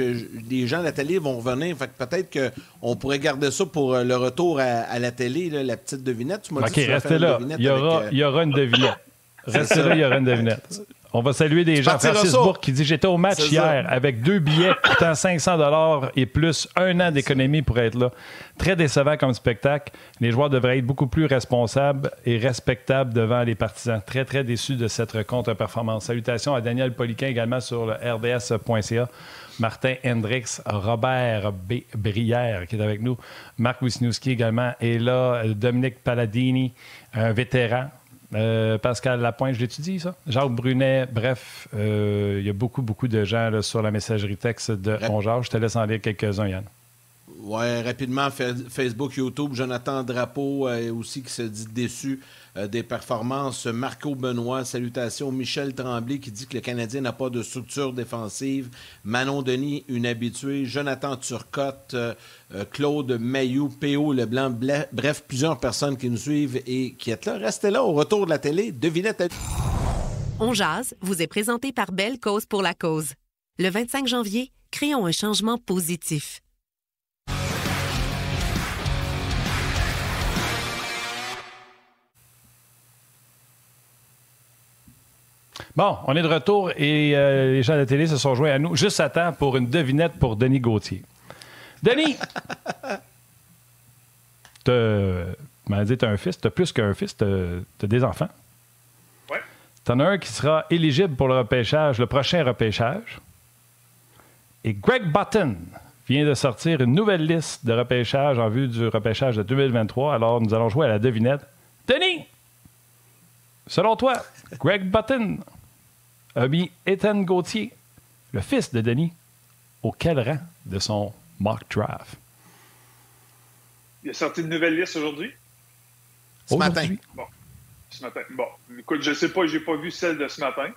les gens à la télé vont revenir. Fait que peut-être qu'on pourrait garder ça pour euh, le retour à, la télé, la petite devinette. Tu m'as dit restez là. Il y, aura, euh, il y aura une devinette. restez là, il y aura une devinette. On va saluer des gens. Francis Bourg qui dit J'étais au match hier avec deux billets coûtant 500 et plus un an d'économie pour être là. Très décevant comme spectacle. Les joueurs devraient être beaucoup plus responsables et respectables devant les partisans. Très, très déçu de cette contre-performance. Salutations à Daniel Poliquin également sur le rds.ca. Martin Hendrix, Robert B. Brière qui est avec nous, Marc Wisniewski également est là, Dominique Palladini, un vétéran, euh, Pascal Lapointe, je l'étudie, ça. Jacques Brunet, bref, euh, il y a beaucoup, beaucoup de gens sur la messagerie texte de Rap Je te laisse en lire quelques-uns, Yann. Ouais, rapidement, Facebook, YouTube, Jonathan Drapeau euh, aussi qui se dit déçu euh, des performances. Marco Benoît, salutations. Michel Tremblay qui dit que le Canadien n'a pas de structure défensive. Manon Denis, une habituée. Jonathan Turcotte, euh, Claude Mayou, P.O. Leblanc. Bref, plusieurs personnes qui nous suivent et qui êtes là. Restez là au retour de la télé. Devinette. On jase vous est présenté par Belle Cause pour la cause. Le 25 janvier, créons un changement positif. Bon, on est de retour et euh, les gens de la télé se sont joints à nous juste à temps pour une devinette pour Denis Gauthier. Denis! tu m'as dit tu as un fils, tu as plus qu'un fils, tu as, des enfants. Ouais. Tu en as un qui sera éligible pour le repêchage, le prochain repêchage. Et Greg Button vient de sortir une nouvelle liste de repêchage en vue du repêchage de 2023. Alors, nous allons jouer à la devinette. Denis! Selon toi, Greg Button a mis Ethan Gauthier, le fils de Denis, au quel rang de son mock draft? Il a sorti une nouvelle liste aujourd'hui? Ce matin. Bon. Ce matin. Bon. Écoute, je sais pas, j'ai pas vu celle de ce matin.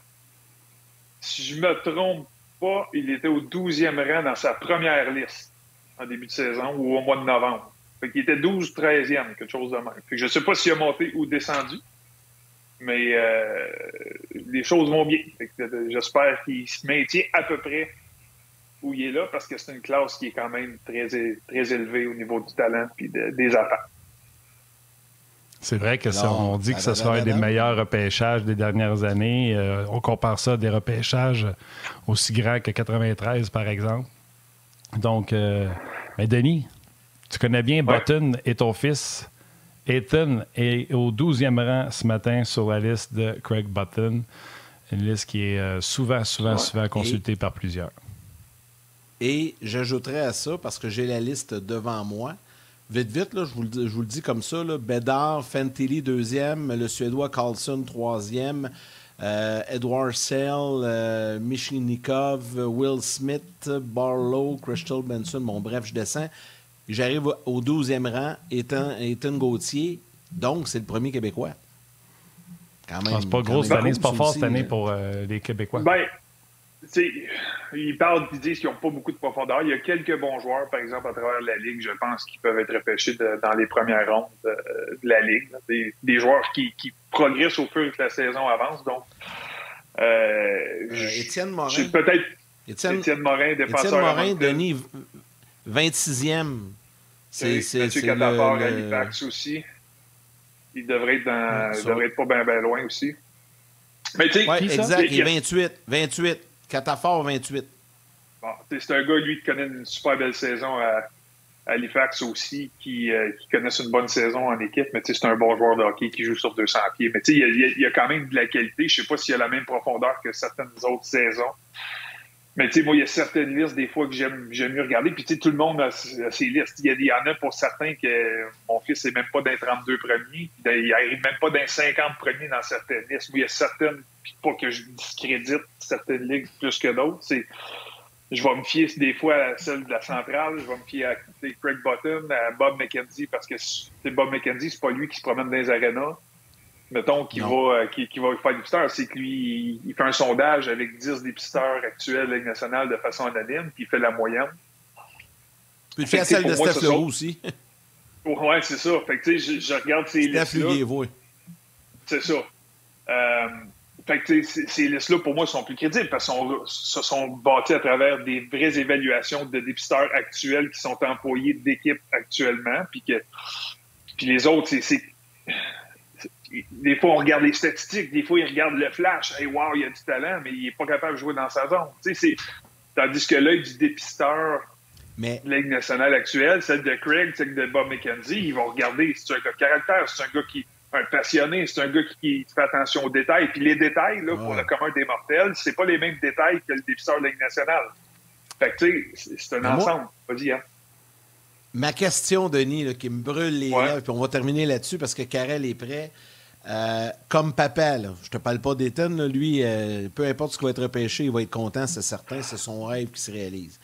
Si je me trompe pas, il était au 12e rang dans sa première liste en début de saison ou au mois de novembre. Fait qu'il était 12, 13e, quelque chose de même. Fait que je sais pas s'il a monté ou descendu mais euh, les choses vont bien. Euh, j'espère qu'il se maintient à peu près où il est là parce que c'est une classe qui est quand même très, très élevée au niveau du talent et des attentes. C'est vrai que ça, on dit que ce sera un des meilleurs repêchages des dernières années. Euh, on compare ça à des repêchages aussi grands que 93, par exemple. Donc, mais Denis, tu connais bien Button et ton fils. Ethan est au 12e rang ce matin sur la liste de Craig Button, une liste qui est euh, souvent, souvent, souvent consultée par plusieurs. Et j'ajouterais à ça, parce que j'ai la liste devant moi, vite, vite, là, je, vous le, je vous le dis comme ça, là, Bedard, Fantilli, deuxième, le Suédois Carlson, troisième, euh, Edward Sell, euh, Michinikov, Will Smith, Barlow, Crystal Benson, bon bref, je descends. J'arrive au 12e rang, étant Ethan Gauthier. Donc, c'est le premier Québécois. Quand même. Ah, c'est pas gros cette année, c'est pas fort cette année pour euh, les Québécois. Ben, tu sais, ils parlent, ils disent qu'ils n'ont pas beaucoup de profondeur. Il y a quelques bons joueurs, par exemple, à travers la Ligue, je pense, qui peuvent être repêchés dans les premières rondes de, la Ligue. Des, joueurs qui, progressent au fur et que la saison avance. Donc, euh, euh Étienne Morin. Peut-être Étienne, Morin, défenseur. Étienne Morin, Denis, 26e. C'est Mathieu le... Halifax aussi. Il devrait être, dans, il devrait être pas bien ben loin aussi. Mais tu sais, ouais, exact, il est 28. 28. Catafort, 28. Bon, c'est un gars, lui, qui connaît une super belle saison à, Halifax aussi, qui, euh, qui connaissent une bonne saison en équipe, mais c'est un bon joueur de hockey qui joue sur 200 pieds. Mais il, il, y a quand même de la qualité. Je sais pas s'il a la même profondeur que certaines autres saisons. Mais tu sais, moi, il y a certaines listes, des fois, que j'aime, mieux regarder. Puis tu sais, tout le monde a, ses listes. Il y, en a pour certains que mon fils n'est même pas d'un 32 premiers. Il n'arrive même pas d'un 50 premiers dans certaines listes. Moi, il y a certaines, puis pas que je discrédite certaines ligues plus que d'autres. Je vais me fier des fois à celle de la centrale. Je vais me fier à Craig Button, à Bob McKenzie, parce que Bob McKenzie, c'est pas lui qui se promène dans les arénas mettons, qui va, euh, qui, qui, va faire dépisteurs, c'est que lui, il fait un sondage avec 10 dépisteurs actuels de Ligue nationale de façon anonyme, puis il fait la moyenne. Puis il fait celle de Steph Leroux aussi. Ouais, c'est ça. Fait que, tu sais, je, regarde ces listes-là. C'est ça. Euh, fait que, ces listes-là, pour moi, sont plus crédibles parce qu'elles se sont bâties à travers des vraies évaluations de dépisteurs actuels qui sont employés d'équipe actuellement. Puis que puis les autres, c'est des fois, on regarde les statistiques, des fois, il regarde le flash. Hey, wow, il a du talent, mais il n'est pas capable de jouer dans sa zone. Tandis que l'œil du dépisteur mais... de la Ligue nationale actuelle, celle de Craig, celle de Bob McKenzie, ils vont regarder si c'est un gars de caractère, c'est un gars qui un passionné, c'est un gars qui, fait attention aux détails. Puis les détails, là, pour le commun des mortels, c'est pas les mêmes détails que le dépisteur de la Ligue nationale. Fait que, tu sais, c'est un ensemble. Vas-y, hein. Ma question, Denis, qui me brûle les lèvres, puis on va terminer là-dessus parce que Karel est prêt. Euh, comme papa, là, je te parle pas d'Ethan, lui, euh, peu importe ce qui va être repêché, il va être content, c'est certain, c'est son rêve qui se réalise.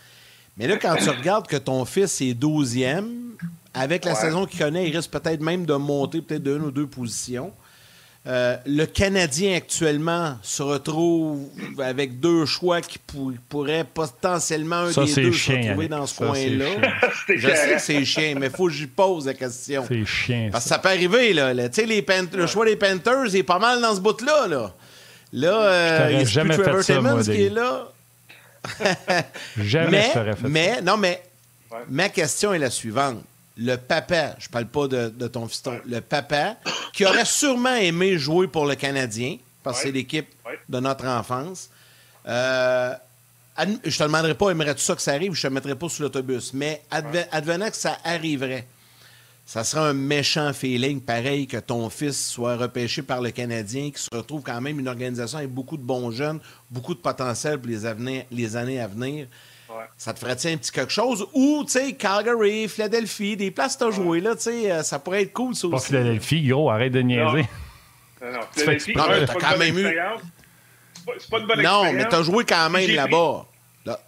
Mais là, quand tu regardes que ton fils est 12e, avec la saison qu'il connaît, il risque peut-être même de monter peut-être d'une ou deux positions. Euh, le Canadien actuellement se retrouve avec deux choix qui pourraient potentiellement un des deux se retrouver dans ce coin-là. Je sais que c'est chien, mais il faut que j'y pose la question. C'est chien. Parce que ça peut arriver. Là, les Le choix des Panthers est pas mal dans ce bout-là. Là, là euh, il y a jamais plus Trevor Timmons qui est là. jamais mais, je fait mais, Non, mais ma question est la suivante le papa, je parle pas de, ton fiston, le papa, qui aurait sûrement aimé jouer pour le Canadien, parce que c'est l'équipe de notre enfance. Euh, je te demanderai pas, aimerais-tu ça que ça arrive, je te mettrais pas sur l'autobus. Mais advenant que ça arriverait, ça serait un méchant feeling, pareil que ton fils soit repêché par le Canadien, qui se retrouve quand même une organisation avec beaucoup de bons jeunes, beaucoup de potentiel pour les, les années à venir. Ça te ferait-tu un petit quelque chose? Ou, tu sais, Calgary, Philadelphie, des places que tu as joué, là, tu sais, euh, ça pourrait être cool, ça aussi. Pas Philadelphie, gros, arrête de niaiser. Non, non. Philadelphie, pas, quand même eu... C'est pas une bonne expérience. Non, mais tu as joué quand même là-bas.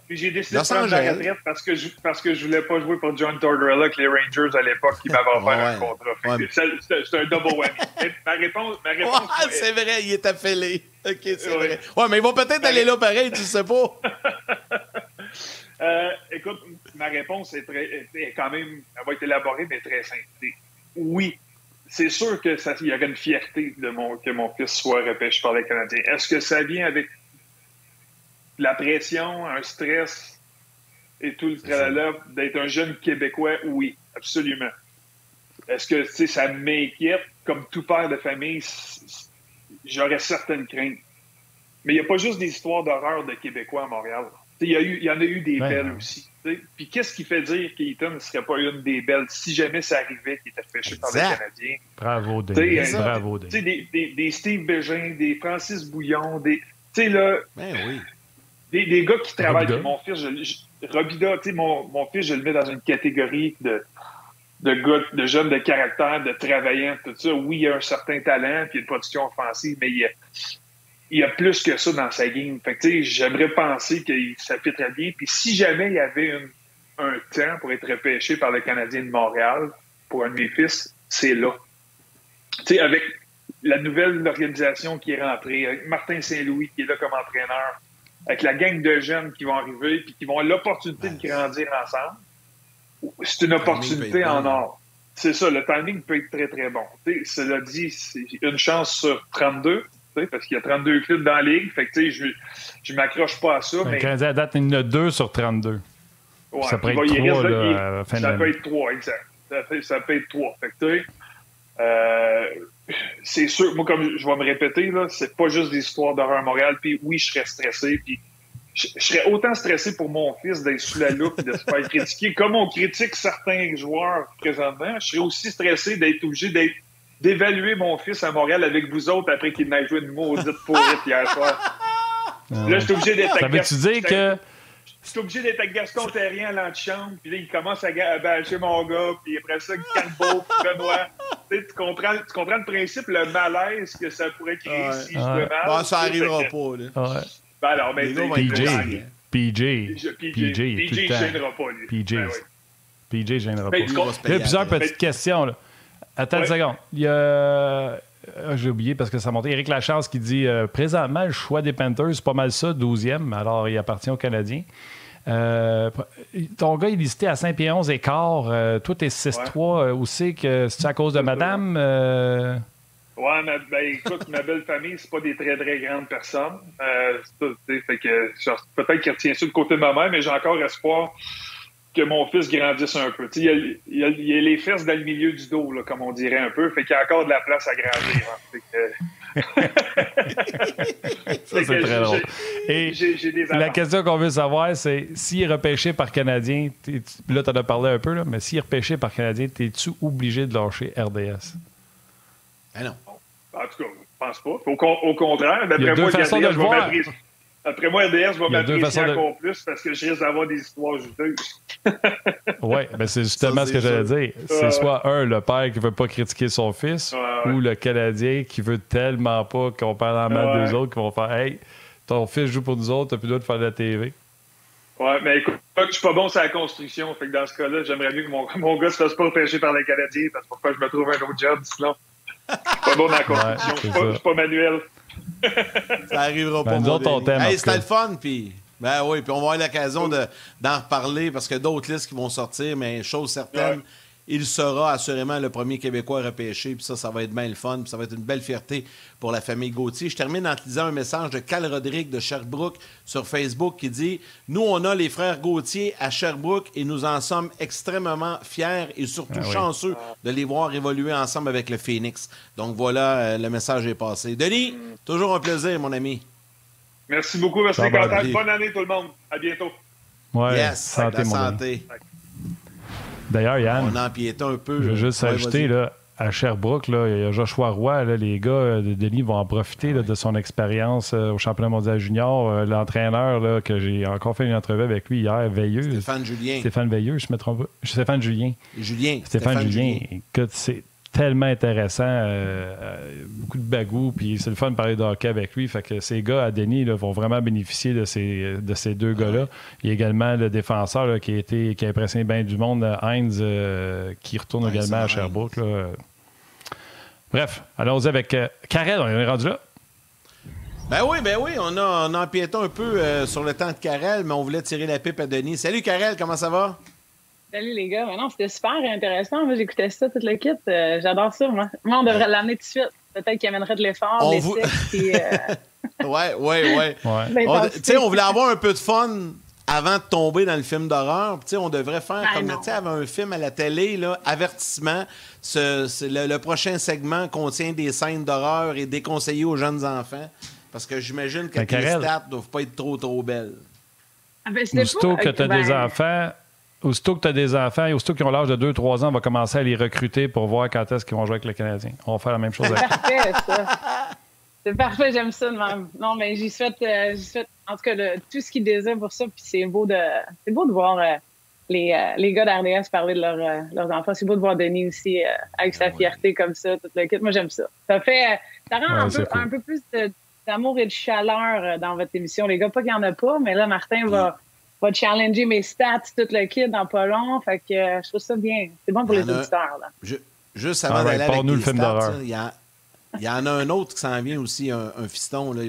Puis j'ai décidé de prendre la retraite parce que, je, parce que je voulais pas jouer pour John Tortorella avec les Rangers à l'époque qui m'avaient offert un contrat. C'est un double whammy. ma réponse, ma réponse c'est vrai, il est affilé. OK, c'est vrai. Ouais, mais ils vont peut-être aller là pareil, tu sais pas. Euh, écoute, ma réponse est, très, est quand même, elle va être élaborée, mais très simple. Oui, c'est sûr que ça, y aurait une fierté de mon, que mon fils soit repêché par les Canadiens. Est-ce que ça vient avec la pression, un stress et tout le tralala d'être un jeune Québécois? Oui, absolument. Est-ce que ça m'inquiète? Comme tout père de famille, j'aurais certaines craintes. Mais il n'y a pas juste des histoires d'horreur de Québécois à Montréal. Il y, y, en a eu des belles aussi. Puis qu'est-ce qui fait dire qu'Eaton ne serait pas une des belles si jamais ça arrivait qu'il était pêché par les Canadiens? Bravo, Dave. Bravo, Dave. Des, des, des, Steve Bégin, des Francis Bouillon, des. Tu là. Ben oui. Des, des, gars qui travaillent. Robida. Mon fils, je, Robida, tu sais, mon, mon fils, je le mets dans une catégorie de, de gars, de jeunes de caractère, de travaillants, tout ça. Oui, il y a un certain talent, puis une production offensive, mais il y a, il y a plus que ça dans sa game. Fait que, j'aimerais penser que ça fait très bien. Puis si jamais il y avait un temps pour être repêché par le Canadien de Montréal pour un de mes fils, c'est là. sais, avec la nouvelle organisation qui est rentrée, avec Martin Saint-Louis qui est là comme entraîneur, avec la gang de jeunes qui vont arriver puis qui vont avoir l'opportunité de grandir ensemble, c'est une opportunité en or. C'est ça, le timing peut être très, très bon. cela dit, c'est une chance sur 32 parce qu'il y a 32 clubs dans la ligue. Fait que, je je m'accroche pas à ça. Le mais... Canadien, à date, il y en a 2 sur 32. Ouais, ça peut être 3 là, fin Ça peut être 3, exact. Ça peut, ça peut être 3. Fait que, euh, c'est sûr, moi, comme je vais me répéter, là, c'est pas juste des histoires d'horreur à Montréal. Puis oui, je serais stressé. Puis je, serais autant stressé pour mon fils d'être sous la loupe et de se faire critiquer. Comme on critique certains joueurs présentement, je serais aussi stressé d'être obligé d'être d'évaluer mon fils à Montréal avec vous autres après qu'il n'ait joué une maudite pourrite hier soir. Ah là, je suis obligé d'être à Gaston. dire que. Je suis obligé d'être à Gaston Terrien à l'antichambre, puis là, il commence à, bâcher mon gars, puis après ça, Carbo, puis Benoît. Tu, sais, tu, comprends, tu comprends le principe, le malaise que ça pourrait créer si je ouais. mal. Bon, ça n'arrivera pas, là. Ouais. Ben alors, mais PJ. PJ. PJ. PJ. PJ ne gênera pas, lui. PJ. Ben PJ ne gênera pas. Il y a plusieurs petites questions, là. Attends une seconde. Il y a. Ah, j'ai oublié parce que ça montait. Éric Lachance qui dit euh, présentement, le choix des Panthers, c'est pas mal ça, 12e, alors il appartient aux Canadiens. Euh, ton gars, il est listé à 5 pieds 11 et quart. Euh, toi, t'es 6-3. Où c'est que c'est à cause de madame? Ouais, ben, écoute, ma belle famille, c'est pas des très, très grandes personnes. fait que peut-être qu'il retient ça de côté de ma mère, mais j'ai encore espoir que mon fils grandisse un peu. Il y, a, il, y a, il y, a, les fesses dans le milieu du dos, là, comme on dirait un peu. Fait qu'il y a encore de la place à grandir. Hein. Ça, c'est très drôle. Et la question qu'on veut savoir, c'est s'il est repêché par Canadien, là, tu en as parlé un peu, là, mais s'il est repêché par Canadien, es-tu obligé de lâcher RDS? Ah non. En tout cas, je pense pas. Au, au contraire, d'après moi, façons de le voir. Après moi, RDS va m'apprécier encore plus parce que je risque d'avoir des histoires juteuses. oui, ben c'est justement ce que j'allais dire. C'est soit un, le père qui veut pas critiquer son fils, ou le Canadien qui veut tellement pas qu'on parle en mal des autres qui vont faire Hey, ton fils joue pour nous autres, t'as plus le droit de faire de la TV. Ouais, mais écoute, je suis pas bon sur la construction. dans ce cas-là, j'aimerais mieux que mon, mon gars se fasse pas repêcher par les Canadiens parce que pourquoi je me trouve un autre job sinon? pas bon dans la compétition. je ne suis pas manuel. ça arrivera pas. Ben, nous autres, on t'aime. Hey, c'était le fun, puis. Ben oui, puis on va avoir l'occasion d'en reparler parce que d'autres listes qui vont sortir, mais chose certaine, il sera assurément le premier Québécois repêché. Puis ça, ça va être bien le fun. Puis ça va être une belle fierté pour la famille Gauthier. Je termine en te lisant un message de Cal Rodrigue de Sherbrooke sur Facebook qui dit Nous, on a les frères Gauthier à Sherbrooke et nous en sommes extrêmement fiers et surtout ah chanceux de les voir évoluer ensemble avec le Phoenix. Donc voilà, euh, le message est passé. Denis, toujours un plaisir, mon ami. Merci beaucoup. Merci, Bonne année, tout le monde. À bientôt. Ouais, yes, santé, santé. D'ailleurs, Yann. On empiétait un peu. Je veux juste ajouter, là, à Sherbrooke, là, il y a Joshua Roy, là, les gars de Denis vont en profiter de son expérience euh, au championnat mondial junior. Euh, l'entraîneur, que j'ai encore fait une entrevue avec lui hier, Veilleux. Stéphane Julien. Stéphane Veilleux, je me trompe pas. Stéphane Julien. Julien. Stéphane, Julien. Écoute, c'est tellement intéressant. Euh, euh, beaucoup de bagou, puis c'est le fun de parler de hockey avec lui. Fait que ces gars à Denis vont vraiment bénéficier de ces, de ces deux gars-là. Il y a également le défenseur qui, a été, qui a impressionné bien du monde, Heinz, euh, qui retourne également à Sherbrooke. Bref, allons-y avec Karel, on est rendu là. Ben oui, ben oui, on a, on a empiété un peu sur le temps de Karel, mais on voulait tirer la pipe à Denis. Salut Karel, comment ça va? Salut les gars. Mais non, c'était super intéressant. Moi, j'écoutais ça, tout le kit. Euh, j'adore ça, moi. Moi, on devrait l'amener tout de suite. Peut-être qu'il amènerait de l'effort, des vous... Oui, ouais, ouais, ouais. Ben, tu sais, on voulait avoir un peu de fun avant de tomber dans le film d'horreur. Tu sais, on devrait faire ben comme, tu sais, avait un film à la télé, là, avertissement. Ce, le, prochain segment contient des scènes d'horreur et déconseillé aux jeunes enfants. Parce que j'imagine que ben, les stats ne doivent pas être trop, trop belles. Ah ben, Aussitôt que tu as des enfants, aussitôt que tu as des enfants et aussitôt qu'ils ont l'âge de 2-3 ans, on va commencer à les recruter pour voir quand est-ce qu'ils vont jouer avec le Canadien. On va faire la même chose avec C'est parfait, ça. C'est parfait, j'aime ça même. Non, mais j'y souhaite, euh, souhaite, en tout cas, tout ce qu'ils désirent pour ça. Puis c'est beau de, c'est beau de voir euh, les, euh, les gars d'RDS parler de leurs enfants. C'est beau de voir Denis aussi avec sa fierté comme ça, tout le kit. Moi, j'aime ça. Ça fait, ça rend un, peu, un peu plus d'amour et de chaleur dans votre émission, les gars. Pas qu'il n'y en a pas, mais là, Martin va va challenger mes stats, tout le kit dans pas long. Fait que euh, je trouve ça bien. C'est bon pour les auditeurs. Là. juste avant d'aller avec nous le film d'horreur. Il y, en a un autre qui s'en vient aussi, un, fiston. Là.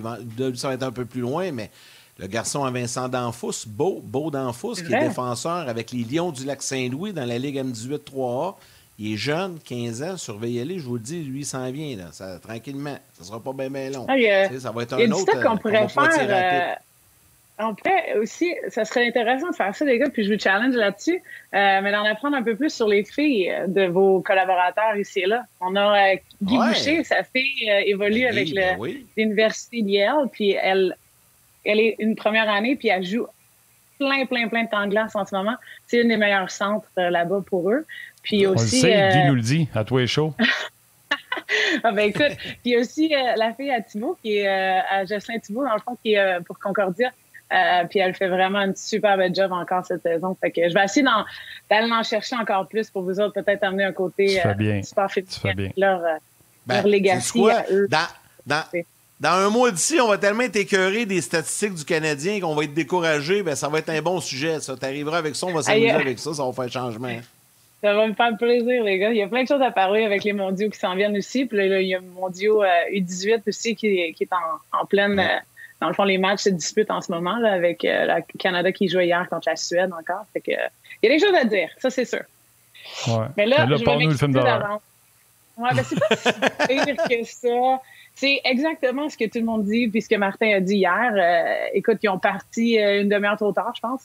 ça va être un peu plus loin, mais le garçon à Vincent Danfous, Beau, Beau Danfous, qui est défenseur avec les Lions du Lac-Saint-Louis dans la Ligue M18 3A. Il est jeune, 15 ans, surveillez-les, je vous le dis, lui, il s'en vient, là, ça, tranquillement. Ça sera pas bien, long. ça va être un autre. qu'on euh, pourrait faire. On pourrait aussi, ça serait intéressant de faire ça, les gars, puis je vous challenge là-dessus, euh, mais d'en apprendre un peu plus sur les filles de vos collaborateurs ici et là. On a euh, Guy Boucher, sa fille euh, évolue avec ben l'Université d'Yale, puis elle, elle est une première année, puis elle joue plein, plein, plein de temps de glace en ce moment. C'est une des meilleurs centres là-bas pour eux. Puis On aussi. Le sait, Guy nous le dit, à toi et chaud. ah ben écoute, puis aussi la fille à Thibault, qui est à Jocelyn Thibault, dans le fond, qui est pour Concordia. Euh, puis elle fait vraiment une super belle job encore cette saison. Fait que je vais essayer d'aller en chercher encore plus pour vous autres, peut-être amener un côté euh, super féminin. Leur, euh, ben, leur legacy Dans, dans, un mois d'ici, on va tellement être écœuré des statistiques du Canadien qu'on va être découragé. Ben, ça va être un bon sujet, ça. T'arriveras avec ça, on va s'amuser avec ça, ça va faire changement. Ça va me faire plaisir, les gars. Il y a plein de choses à parler avec les mondiaux qui s'en viennent aussi. Puis là, il y a le mondiaux U18 aussi qui, qui est en, en pleine dans le fond, les matchs se disputent en ce moment là, avec euh, le Canada qui jouait hier contre la Suède encore. Fait que, il y a des choses à dire, ça c'est sûr. Ouais. Mais là, là je vais nous le film d'horreur. Ouais, ben c'est pas si pire que ça. C'est exactement ce que tout le monde dit, puis ce que Martin a dit hier. Euh, écoute, ils ont parti euh, une demi-heure trop tard, je pense.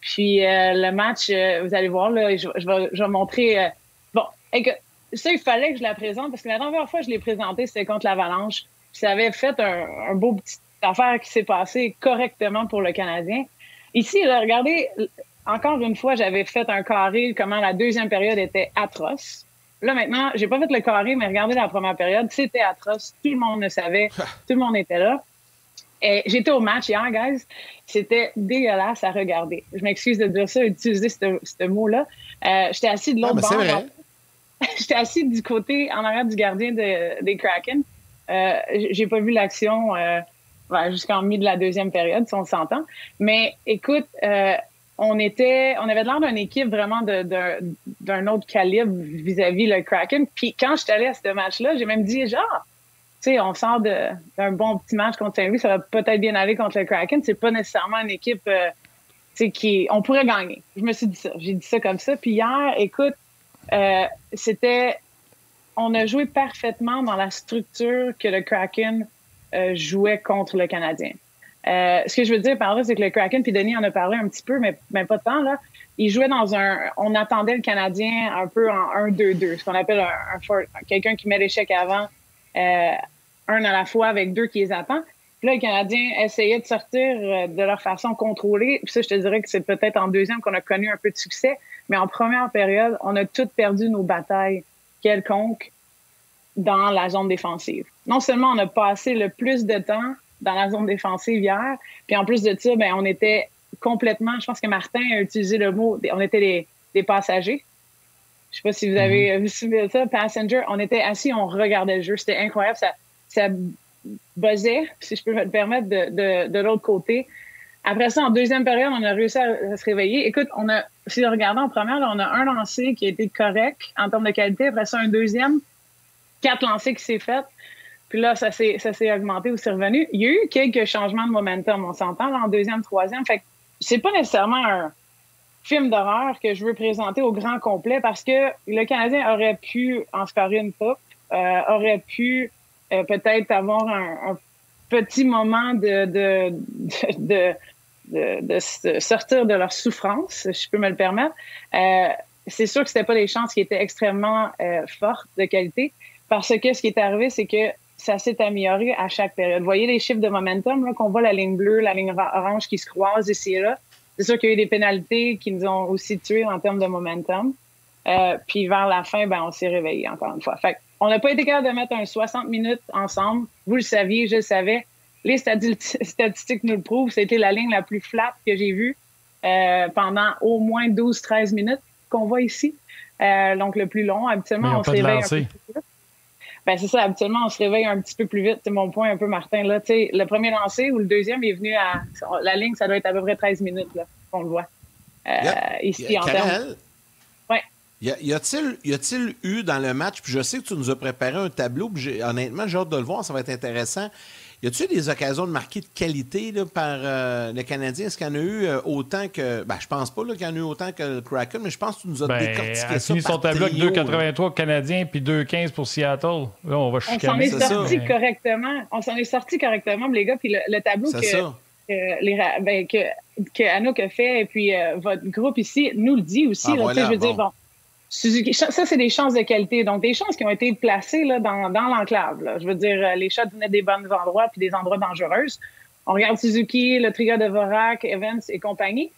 Puis le match, vous allez voir, là, je, vais, je vais montrer. bon, écoute, ça, il fallait que je la présente parce que la dernière fois que je l'ai présentée, c'était contre l'Avalanche. Ça avait fait un, un beau petit affaire qui s'est passée correctement pour le Canadien. Ici, regardez, encore une fois, j'avais fait un carré, comment la deuxième période était atroce. Là, maintenant, j'ai pas fait le carré, mais regardez la première période, c'était atroce. Tout le monde le savait. tout le monde était là. Et j'étais au match hier, guys. C'était dégueulasse à regarder. Je m'excuse de dire ça, d'utiliser ce, mot-là. Euh, j'étais assis de l'autre ah, bord. j'étais assis du côté, en arrière du gardien des Kraken. Euh, j'ai pas vu l'action. Euh, jusqu'en mi de la deuxième période, si on s'entend. Mais écoute, euh, on était, on avait l'air d'une équipe vraiment d'un autre calibre vis-à-vis le Kraken. Puis quand je suis allée à ce match-là, j'ai même dit genre, tu sais, on sort d'un bon petit match contre Saint-Louis, ça va peut-être bien aller contre le Kraken. C'est pas nécessairement une équipe, euh, tu sais, qui, on pourrait gagner. Je me suis dit ça, j'ai dit ça comme ça. Puis hier, écoute, euh, c'était, on a joué parfaitement dans la structure que le Kraken euh, jouait contre le Canadien. Euh, ce que je veux dire par là, c'est que le Kraken, puis Denis en a parlé un petit peu, mais, mais pas tant, là. Il jouait dans un. On attendait le Canadien un peu en 1-2-2, ce qu'on appelle un, quelqu'un qui met l'échec avant, euh, un à la fois avec deux qui les attend. Puis là, le Canadien essayait de sortir de leur façon contrôlée. Puis ça, je te dirais que c'est peut-être en deuxième qu'on a connu un peu de succès. Mais en première période, on a toutes perdu nos batailles quelconques dans la zone défensive. Non seulement on a passé le plus de temps dans la zone défensive hier. Puis en plus de ça, ben, on était complètement, je pense que Martin a utilisé le mot, on était des, passagers. Je sais pas si vous avez mm-hmm. vu ça, passenger. On était assis, on regardait le jeu. C'était incroyable. Ça, ça buzzait, si je peux me permettre, de, de, l'autre côté. Après ça, en deuxième période, on a réussi à, se réveiller. Écoute, on a, si on regarde en première, on a un lancé qui a été correct en termes de qualité. Après ça, un deuxième, quatre lancés qui s'est fait. Puis là, ça s'est, ça s'est augmenté ou c'est revenu. Il y a eu quelques changements de momentum, on s'entend, là, en deuxième, troisième. Fait que c'est pas nécessairement un film d'horreur que je veux présenter au grand complet parce que le Canadien aurait pu en scorer une coupe, euh, aurait pu euh, peut-être avoir un, petit moment de, de, de, de, sortir de leur souffrance, si je peux me le permettre. Euh, c'est sûr que c'était pas des chances qui étaient extrêmement fortes de qualité parce que ce qui est arrivé, c'est que ça s'est amélioré à chaque période. Vous voyez les chiffres de momentum, là, qu'on voit la ligne bleue, la ligne orange qui se croisent ici et là. C'est sûr qu'il y a eu des pénalités qui nous ont aussi tués en termes de momentum. Euh, puis vers la fin, ben, on s'est réveillé encore une fois. Fait on n'a pas été capable de mettre un 60 minutes ensemble. Vous le saviez, je le savais. Les statistiques nous le prouvent. C'était la ligne la plus flat que j'ai vue euh, pendant au moins 12-13 minutes qu'on voit ici. Euh, donc le plus long. Habituellement, on se réveille un peu plus ben c'est ça, habituellement, on se réveille un petit peu plus vite. C'est mon point un peu, Martin. Là, le premier lancé ou le deuxième est venu à. La ligne, ça doit être à peu près 13 minutes, là, qu'on le voit. Euh, ici, en termes. Ouais. Y a-t-il eu dans le match, puis je sais que tu nous as préparé un tableau, puis honnêtement, j'ai hâte de le voir, ça va être intéressant. Y a-t-il des occasions de marquer de qualité là, par euh, le Canadien? Est-ce qu'il y en a eu euh, autant que. Ben, je pense pas qu'il y en a eu autant que le Kraken, mais je pense que tu nous as ben, décortiqué ça. fini son tableau avec 2,83 Canadiens puis 2,15 pour Seattle. Là, on va chicaner. On s'en est, sorti correctement. On s'en est sorti correctement, les gars. Puis le, tableau que, que, les, ben, que, que Anouk a fait et puis euh, votre groupe ici nous le dit aussi. Ah, là, je veux dire, bon ça, c'est des chances de qualité. Donc, des chances qui ont été placées là, dans, l'enclave. Je veux dire, euh, les shots venaient des bons endroits puis des endroits dangereux. On regarde Suzuki, le trio de Vorak, Evans et compagnie.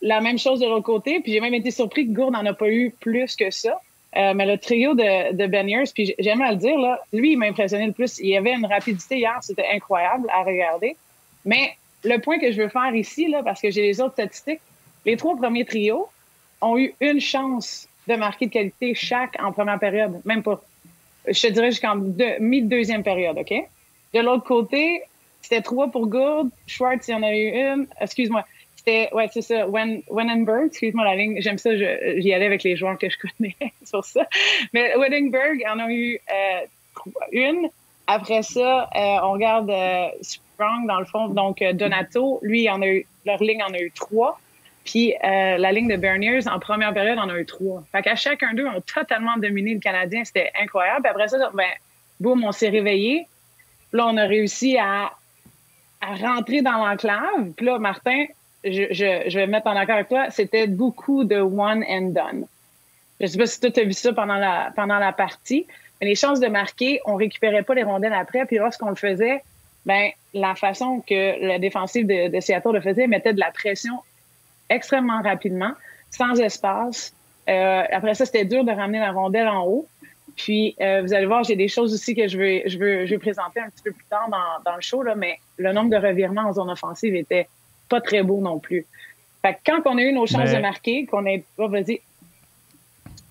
La même chose de l'autre côté. Puis j'ai même été surpris que Gourde n'en a pas eu plus que ça. Euh, mais le trio de, de Beniers, puis j'aime à le dire, là, lui, il m'a impressionné le plus. Il y avait une rapidité hier, c'était incroyable à regarder. Mais le point que je veux faire ici, là, parce que j'ai les autres statistiques, les trois premiers trios ont eu une chance de marquer de qualité chaque en première période. Même pas. Je te dirais jusqu'en mi-deuxième période, OK? De l'autre côté, c'était trois pour Gourde. Schwartz, il y en a eu une. Excuse-moi. C'était, ouais, c'est ça. Wenenberg, excuse-moi la ligne. J'aime ça. J'y allais avec les joueurs que je connais sur ça. Mais Wenenberg en a eu euh, une. Après ça, euh, on regarde euh, Sprung, dans le fond. Donc, Donato, lui, en a eu, leur ligne en a eu trois. Puis euh, la ligne de Berniers, en première période, on a eu trois. Fait qu'à chacun d'eux, on a totalement dominé le Canadien. C'était incroyable. Puis après ça, ben, boum, on s'est réveillé. Là, on a réussi à, rentrer dans l'enclave. Puis là, Martin, je, vais me mettre en accord avec toi, c'était beaucoup de one and done. Je sais pas si tu as vu ça pendant la, pendant la partie, mais les chances de marquer, on récupérait pas les rondelles après. Puis lorsqu'on le faisait, ben la façon que la défensive de, de Seattle le faisait mettait de la pression extrêmement rapidement, sans espace. Euh, après ça, c'était dur de ramener la rondelle en haut. Puis, euh, vous allez voir, j'ai des choses aussi que je veux, je veux, je vais présenter un petit peu plus tard dans, dans le show, là, mais le nombre de revirements en zone offensive était pas très beau non plus. Fait que quand on a eu nos chances de marquer, qu'on est. Oh, vas-y.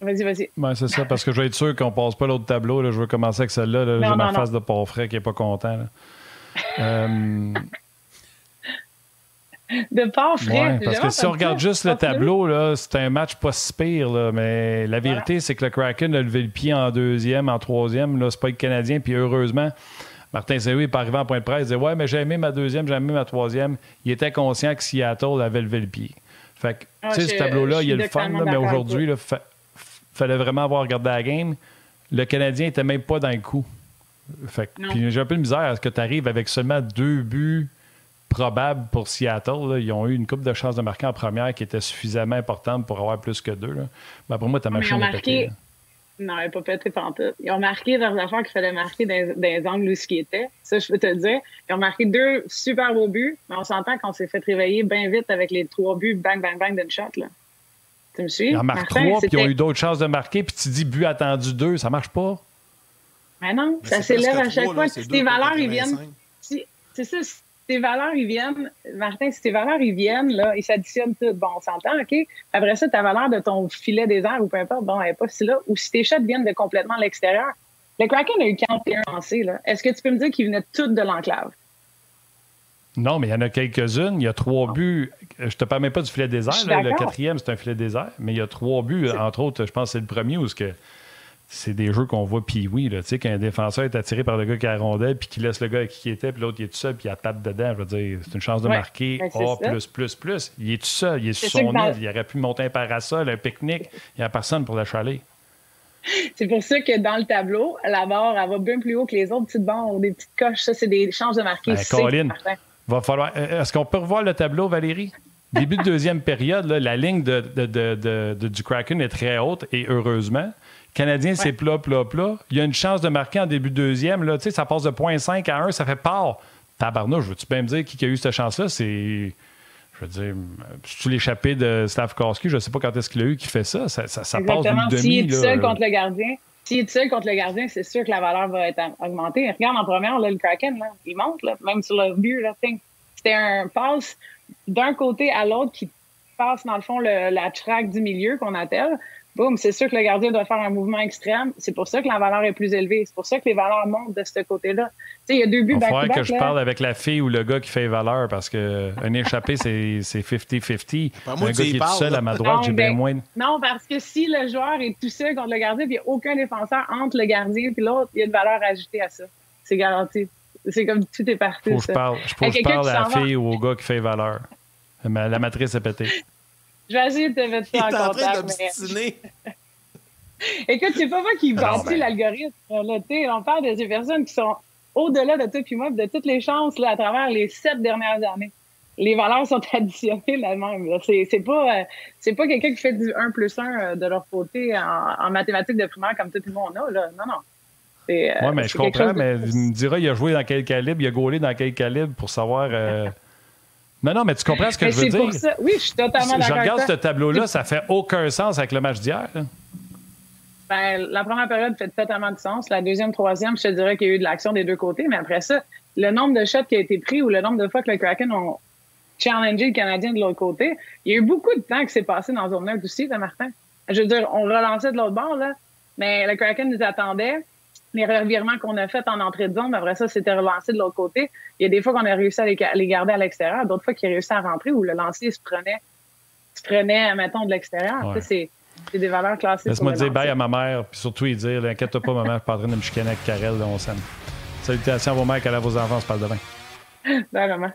Vas-y, vas-y. Ben, c'est ça, parce que je veux être sûr qu'on passe pas l'autre tableau. Là. Je veux commencer avec celle-là. J'ai ma face de pauvre frais qui est pas content. Euh, de part frais. parce que si on regarde juste le tableau, là, c'est un match pas si pire, là, mais la vérité, c'est que le Kraken a levé le pied en deuxième, en troisième. Là, c'est pas le Canadien, puis heureusement. Martin Saint-Louis est arrivé en point de presse, il disait Ouais, mais j'ai aimé ma deuxième, j'ai aimé ma troisième. Il était conscient que Seattle avait levé le pied. Fait que, Ah, tu sais, ce tableau-là, il y a le fun, là, mais aujourd'hui, il fallait vraiment avoir regardé la game. Le Canadien était même pas dans le coup. Fait que- Non. puis j'ai un peu de misère à ce que tu arrives avec seulement deux buts probables pour Seattle. là. Ils ont eu une coupe de chances de marquer en première qui était suffisamment importante pour avoir plus que deux. Là. Mais après moi, ta ils machine ont est pétée. Non, elle n'est pas pété pantoute. Ils ont marqué leurs affaires qu'il fallait marquer dans, dans les angles où ce qui était. Ça, je peux te le dire. Ils ont marqué deux super beaux buts, mais on s'entend qu'on s'est fait réveiller bien vite avec les trois buts bang, bang, bang d'une shot. Là. Tu me suis? Ils en marquent trois, puis ils ont eu d'autres chances de marquer, puis tu dis but attendu deux, ça marche pas? Mais non, Mais ça s'élève à chaque trois, fois. tes pour valeurs, ils viennent. 85. si- C'est ça, si tes valeurs, ils viennent. Martin, si tes valeurs, ils viennent, là, ils s'additionnent toutes. Bon, on s'entend, OK? Après ça, ta valeur de ton filet des airs ou peu importe, bon, elle n'est pas si là. Ou si tes shots viennent de complètement l'extérieur. Le Kraken a eu 41 lancés, là. Est-ce que tu peux me dire qu'ils venaient toutes de l'enclave? Non, mais il y en a quelques-unes. Il y a trois buts. Je te parle même pas du filet désert. Là. Le quatrième, c'est un filet désert. Mais il y a trois buts. Entre autres, je pense que c'est le premier où ce que c'est des jeux qu'on voit puis oui, là, tu sais, qu'un défenseur est attiré par le gars qui a la rondelle puis qui laisse le gars qui était, puis l'autre il est tout seul puis il a tape dedans. Je veux dire, c'est une chance de Ouais, marquer ben, A plus plus plus. Il est tout seul, il est sur son île, il aurait pu monter un parasol, un pique-nique. Il n'y a personne pour le chaler. C'est pour ça que dans le tableau, la barre, elle va bien plus haut que les autres petites barres ou des petites coches. Ça, c'est des chances de marquer. Ben, C, Colin. Martin. Va falloir. euh, Est-ce qu'on peut revoir le tableau, Valérie? Début de deuxième période, là, la ligne de- de- de- du Kraken est très haute et heureusement. Canadien, c'est plat, plat, plat. Il y a une chance de marquer en début de deuxième. Là, Tu sais, ça passe de 0.5 à 1, ça fait part. Tabarnouche, veux-tu bien me dire qui a eu cette chance-là? C'est. Je veux dire, c'est-tu l'échappée de Slavkowski? Je ne sais pas quand est-ce qu'il a eu qui fait ça. Ça, ça, ça passe Exactement. d'une S'il est demi. tout là. seul contre le gardien, s'il est tout seul contre le gardien, c'est sûr que la valeur va être augmentée. Regarde en première, là, le Kraken, là, il monte, là, même sur le but. C'était un passe d'un côté à l'autre qui passe, dans le fond, le- la track du milieu qu'on appelle. Boum, c'est sûr que le gardien doit faire un mouvement extrême. C'est pour ça que la valeur est plus élevée. C'est pour ça que les valeurs montent de ce côté-là. Tu sais, il y a deux buts Il back-to-back. que je parle avec la fille ou le gars qui fait valeur parce qu'un échappé, c'est c'est 50-50. Pas moi, Un tu gars qui est tout seul là. à ma droite, Non, j'ai bien ben, moins. de- Non, parce que si le joueur est tout seul contre le gardien, puis il n'y a aucun défenseur entre le gardien et l'autre, il y a une valeur ajoutée à ça. C'est garanti. C'est comme tout est parti. Faut que je parle, faut que je parle à la fille ou au gars qui fait valeur. La matrice est pétée. Je vais essayer de te mettre Il est ça en en train mais-. Écoute, c'est pas moi qui Non, bâtis mais- l'algorithme. tu on parle de ces personnes qui sont au-delà de tout puis moi, de toutes les chances là, à travers les sept dernières années. Les valeurs sont additionnées là même. C'est c'est pas, euh, c'est pas quelqu'un qui fait du 1 plus 1 de leur côté en, en mathématiques de primaire comme tout le monde a. Là. Non, non. Euh, Oui, mais je comprends, mais il me dira, il a joué dans quel calibre, il a gaulé dans quel calibre pour savoir. Non, non, mais tu comprends ce que Mais je veux dire? ça. Oui, je suis totalement Je d'accord regarde avec ce tableau-là, ça fait aucun sens avec le match d'hier. Ben, la première période fait totalement du sens. La deuxième, troisième, je te dirais qu'il y a eu de l'action des deux côtés. Mais après ça, le nombre de shots qui a été pris ou le nombre de fois que le Kraken ont challengé le Canadien de l'autre côté, il y a eu beaucoup de temps qui s'est passé dans zone neutre aussi, là, Martin. Je veux dire, on relançait de l'autre bord, là, mais le Kraken nous attendait. Les revirements qu'on a fait en entrée de zone, après ça, c'était relancé de l'autre côté. Il y a des fois qu'on a réussi à les, les garder à l'extérieur, d'autres fois qu'ils ont réussi à rentrer où le lancier se prenait, se prenait, mettons, de l'extérieur. Ouais. C'est des valeurs classées. Laisse-moi dire bye lancer. à ma mère, puis surtout lui dire Inquiète-toi pas, maman, je suis pas en train de me chicaner avec Karel, on s'aime. Salutations à vos mères, qu'elle a vos enfants, on se parle demain. Ben, vraiment.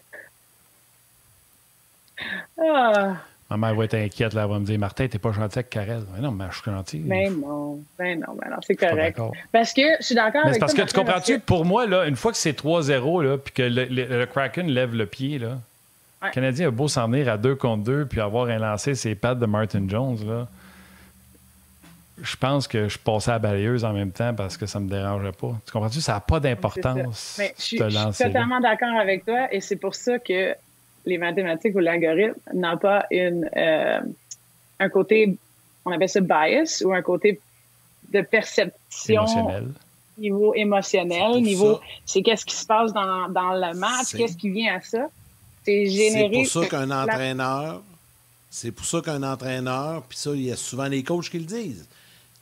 Ah, Ma mère va être inquiète, là, elle va me dire Martin, t'es pas gentil avec Karel. Mais non, mais je suis gentil. ben non, ben non, ben non, c'est correct. Parce que je suis d'accord Mais avec parce que tu comprends-tu, pour moi, là, une fois que c'est 3-0, là, puis que le, le- le Kraken lève le pied, là, Ouais. le Canadien a beau s'en venir à 2 contre 2 puis avoir un lancé ses pattes de Martin Jones, là, je pense que je passais à la balayeuse en même temps parce que ça me dérangeait pas. Tu comprends-tu? Ça n'a pas d'importance. Mais je suis, totalement d'accord avec toi et c'est pour ça que les mathématiques ou l'algorithme n'ont pas une, euh, un côté, on appelle ça bias ou un côté de perception Émotionnel. niveau C'est émotionnel, niveau c'est qu'est-ce qui se passe dans, dans le match, C'est- qu'est-ce qui vient à ça. C'est C'est généré. pour ça qu'un entraîneur, c'est pour ça qu'un entraîneur, puis ça, il y a souvent les coachs qui le disent.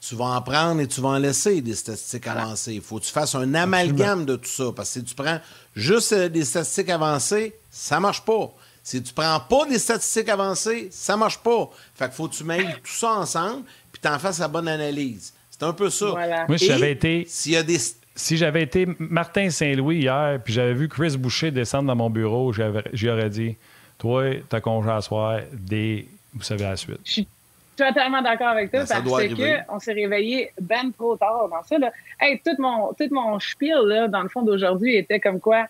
Tu vas en prendre et tu vas en laisser des statistiques avancées. Il faut que tu fasses un amalgame de tout ça. Parce que si tu prends juste euh, des statistiques avancées, ça marche pas. Si tu prends pas des statistiques avancées, ça marche pas. Fait qu'il faut que tu mêles tout ça ensemble, puis t'en fasses la bonne analyse. C'est un peu ça. Voilà. Moi, j'avais été, S'il y a des. si j'avais été Martin Saint-Louis hier, puis j'avais vu Chris Boucher descendre dans mon bureau, j'y aurais dit Toi, t'as congé à soir, des. Vous savez la suite. Je suis totalement d'accord avec toi Ben, parce qu'on s'est réveillé ben trop tard dans ça. Là. Hey, tout mon, tout mon spiel, là, dans le fond d'aujourd'hui, était comme quoi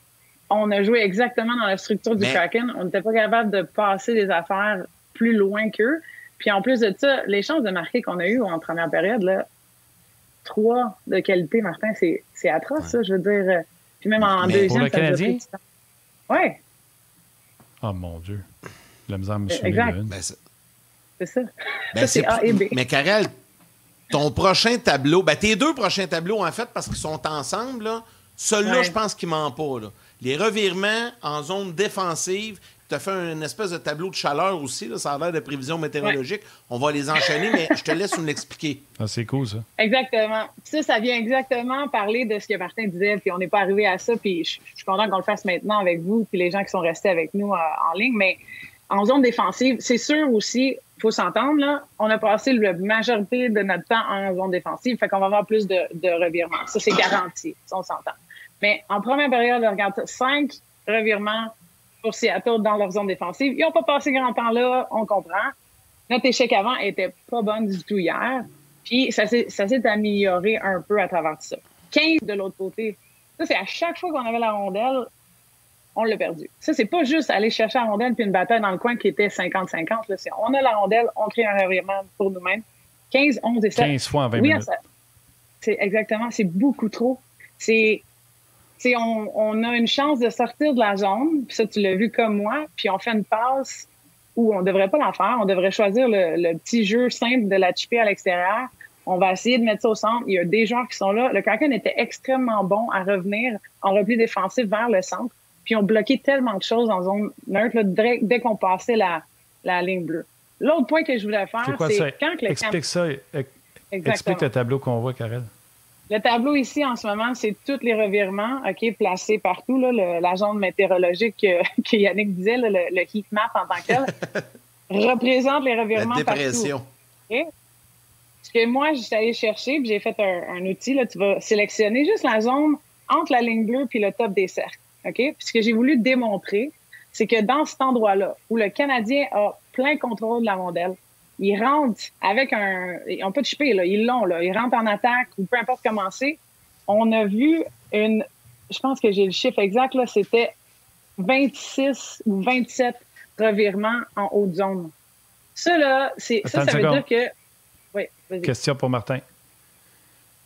on a joué exactement dans la structure du Mais- Kraken. On n'était pas capable de passer des affaires plus loin qu'eux. Puis en plus de ça, les chances de marquer qu'on a eues en première période, là, trois de qualité, Martin, c'est c'est atroce, ça, je veux dire. Puis même en Mais deuxième, pour le ça Canadien? Ouais, Oh mon Dieu. La misère me Exact. une. Ben, c'est- c'est ça. ben, ça, c'est A et B. Mais Karel, ton prochain tableau, ben, tes deux prochains tableaux, en fait, parce qu'ils sont ensemble, là, celui-là, Ouais. je pense qu'il ment pas. Là. Les revirements en zone défensive, tu as fait une espèce de tableau de chaleur aussi, là, ça a l'air de prévision météorologique. On va les enchaîner, mais je te laisse nous l'expliquer. Ah, c'est cool, ça. Exactement. Ça, ça vient exactement parler de ce que Martin disait, puis on n'est pas arrivé à ça, puis je, je suis content qu'on le fasse maintenant avec vous, puis les gens qui sont restés avec nous euh, en ligne, mais en zone défensive, c'est sûr aussi, faut s'entendre, là, on a passé la majorité de notre temps en zone défensive, fait qu'on va avoir plus de, de revirements. Ça, c'est garanti, ça, on s'entend. Mais en première période, regarde, ça, cinq revirements pour Seattle dans leur zone défensive. Ils n'ont pas passé grand temps là, on comprend. Notre échec avant était pas bonne du tout hier. Puis ça s'est ça s'est amélioré un peu à travers ça. 15 de l'autre côté. Ça, c'est à chaque fois qu'on avait la rondelle, on l'a perdu. Ça, c'est pas juste aller chercher la rondelle puis une bataille dans le coin qui était 50-50. là. C'est On a la rondelle, on crée un revirement pour nous-mêmes. 15, 11 et 7. 15 fois en 20 Oui, minutes. c'est exactement, c'est beaucoup trop. C'est, c'est on, on a une chance de sortir de la zone, puis ça tu l'as vu comme moi, puis on fait une passe où on devrait pas la faire, on devrait choisir le, le petit jeu simple de la chipper à l'extérieur. On va essayer de mettre ça au centre. Il y a des joueurs qui sont là. Le Kraken était extrêmement bon à revenir en repli défensif vers le centre, puis on bloqué tellement de choses en zone neutre là, dès, dès qu'on passait la, la ligne bleue. L'autre point que je voulais faire, C'est quoi c'est ça? quand que le Explique ça. Exactement. Explique le tableau qu'on voit, Karel. Le tableau ici, en ce moment, c'est tous les revirements OK, placés partout. Là, le- la zone météorologique que, que Yannick disait, là, le, le heat map en tant que tel, représente les La revirements dépression. partout. OK? Ce que moi, je suis allée chercher, puis j'ai fait un, un outil. Là, tu vas sélectionner juste la zone entre la ligne bleue puis le top des cercles. OK? Puis ce que j'ai voulu démontrer, c'est que dans cet endroit-là, où le Canadien a plein contrôle de la rondelle, ils rentrent avec un... Pas de chipé, là. Ils l'ont, là. Ils rentrent en attaque ou peu importe comment c'est. On a vu une... Je pense que j'ai le chiffre exact, là. C'était 26 ou 27 revirements en haute zone. Ça, là, c'est... Ça, ça veut dire que... Oui, vas-y, Question pour Martin.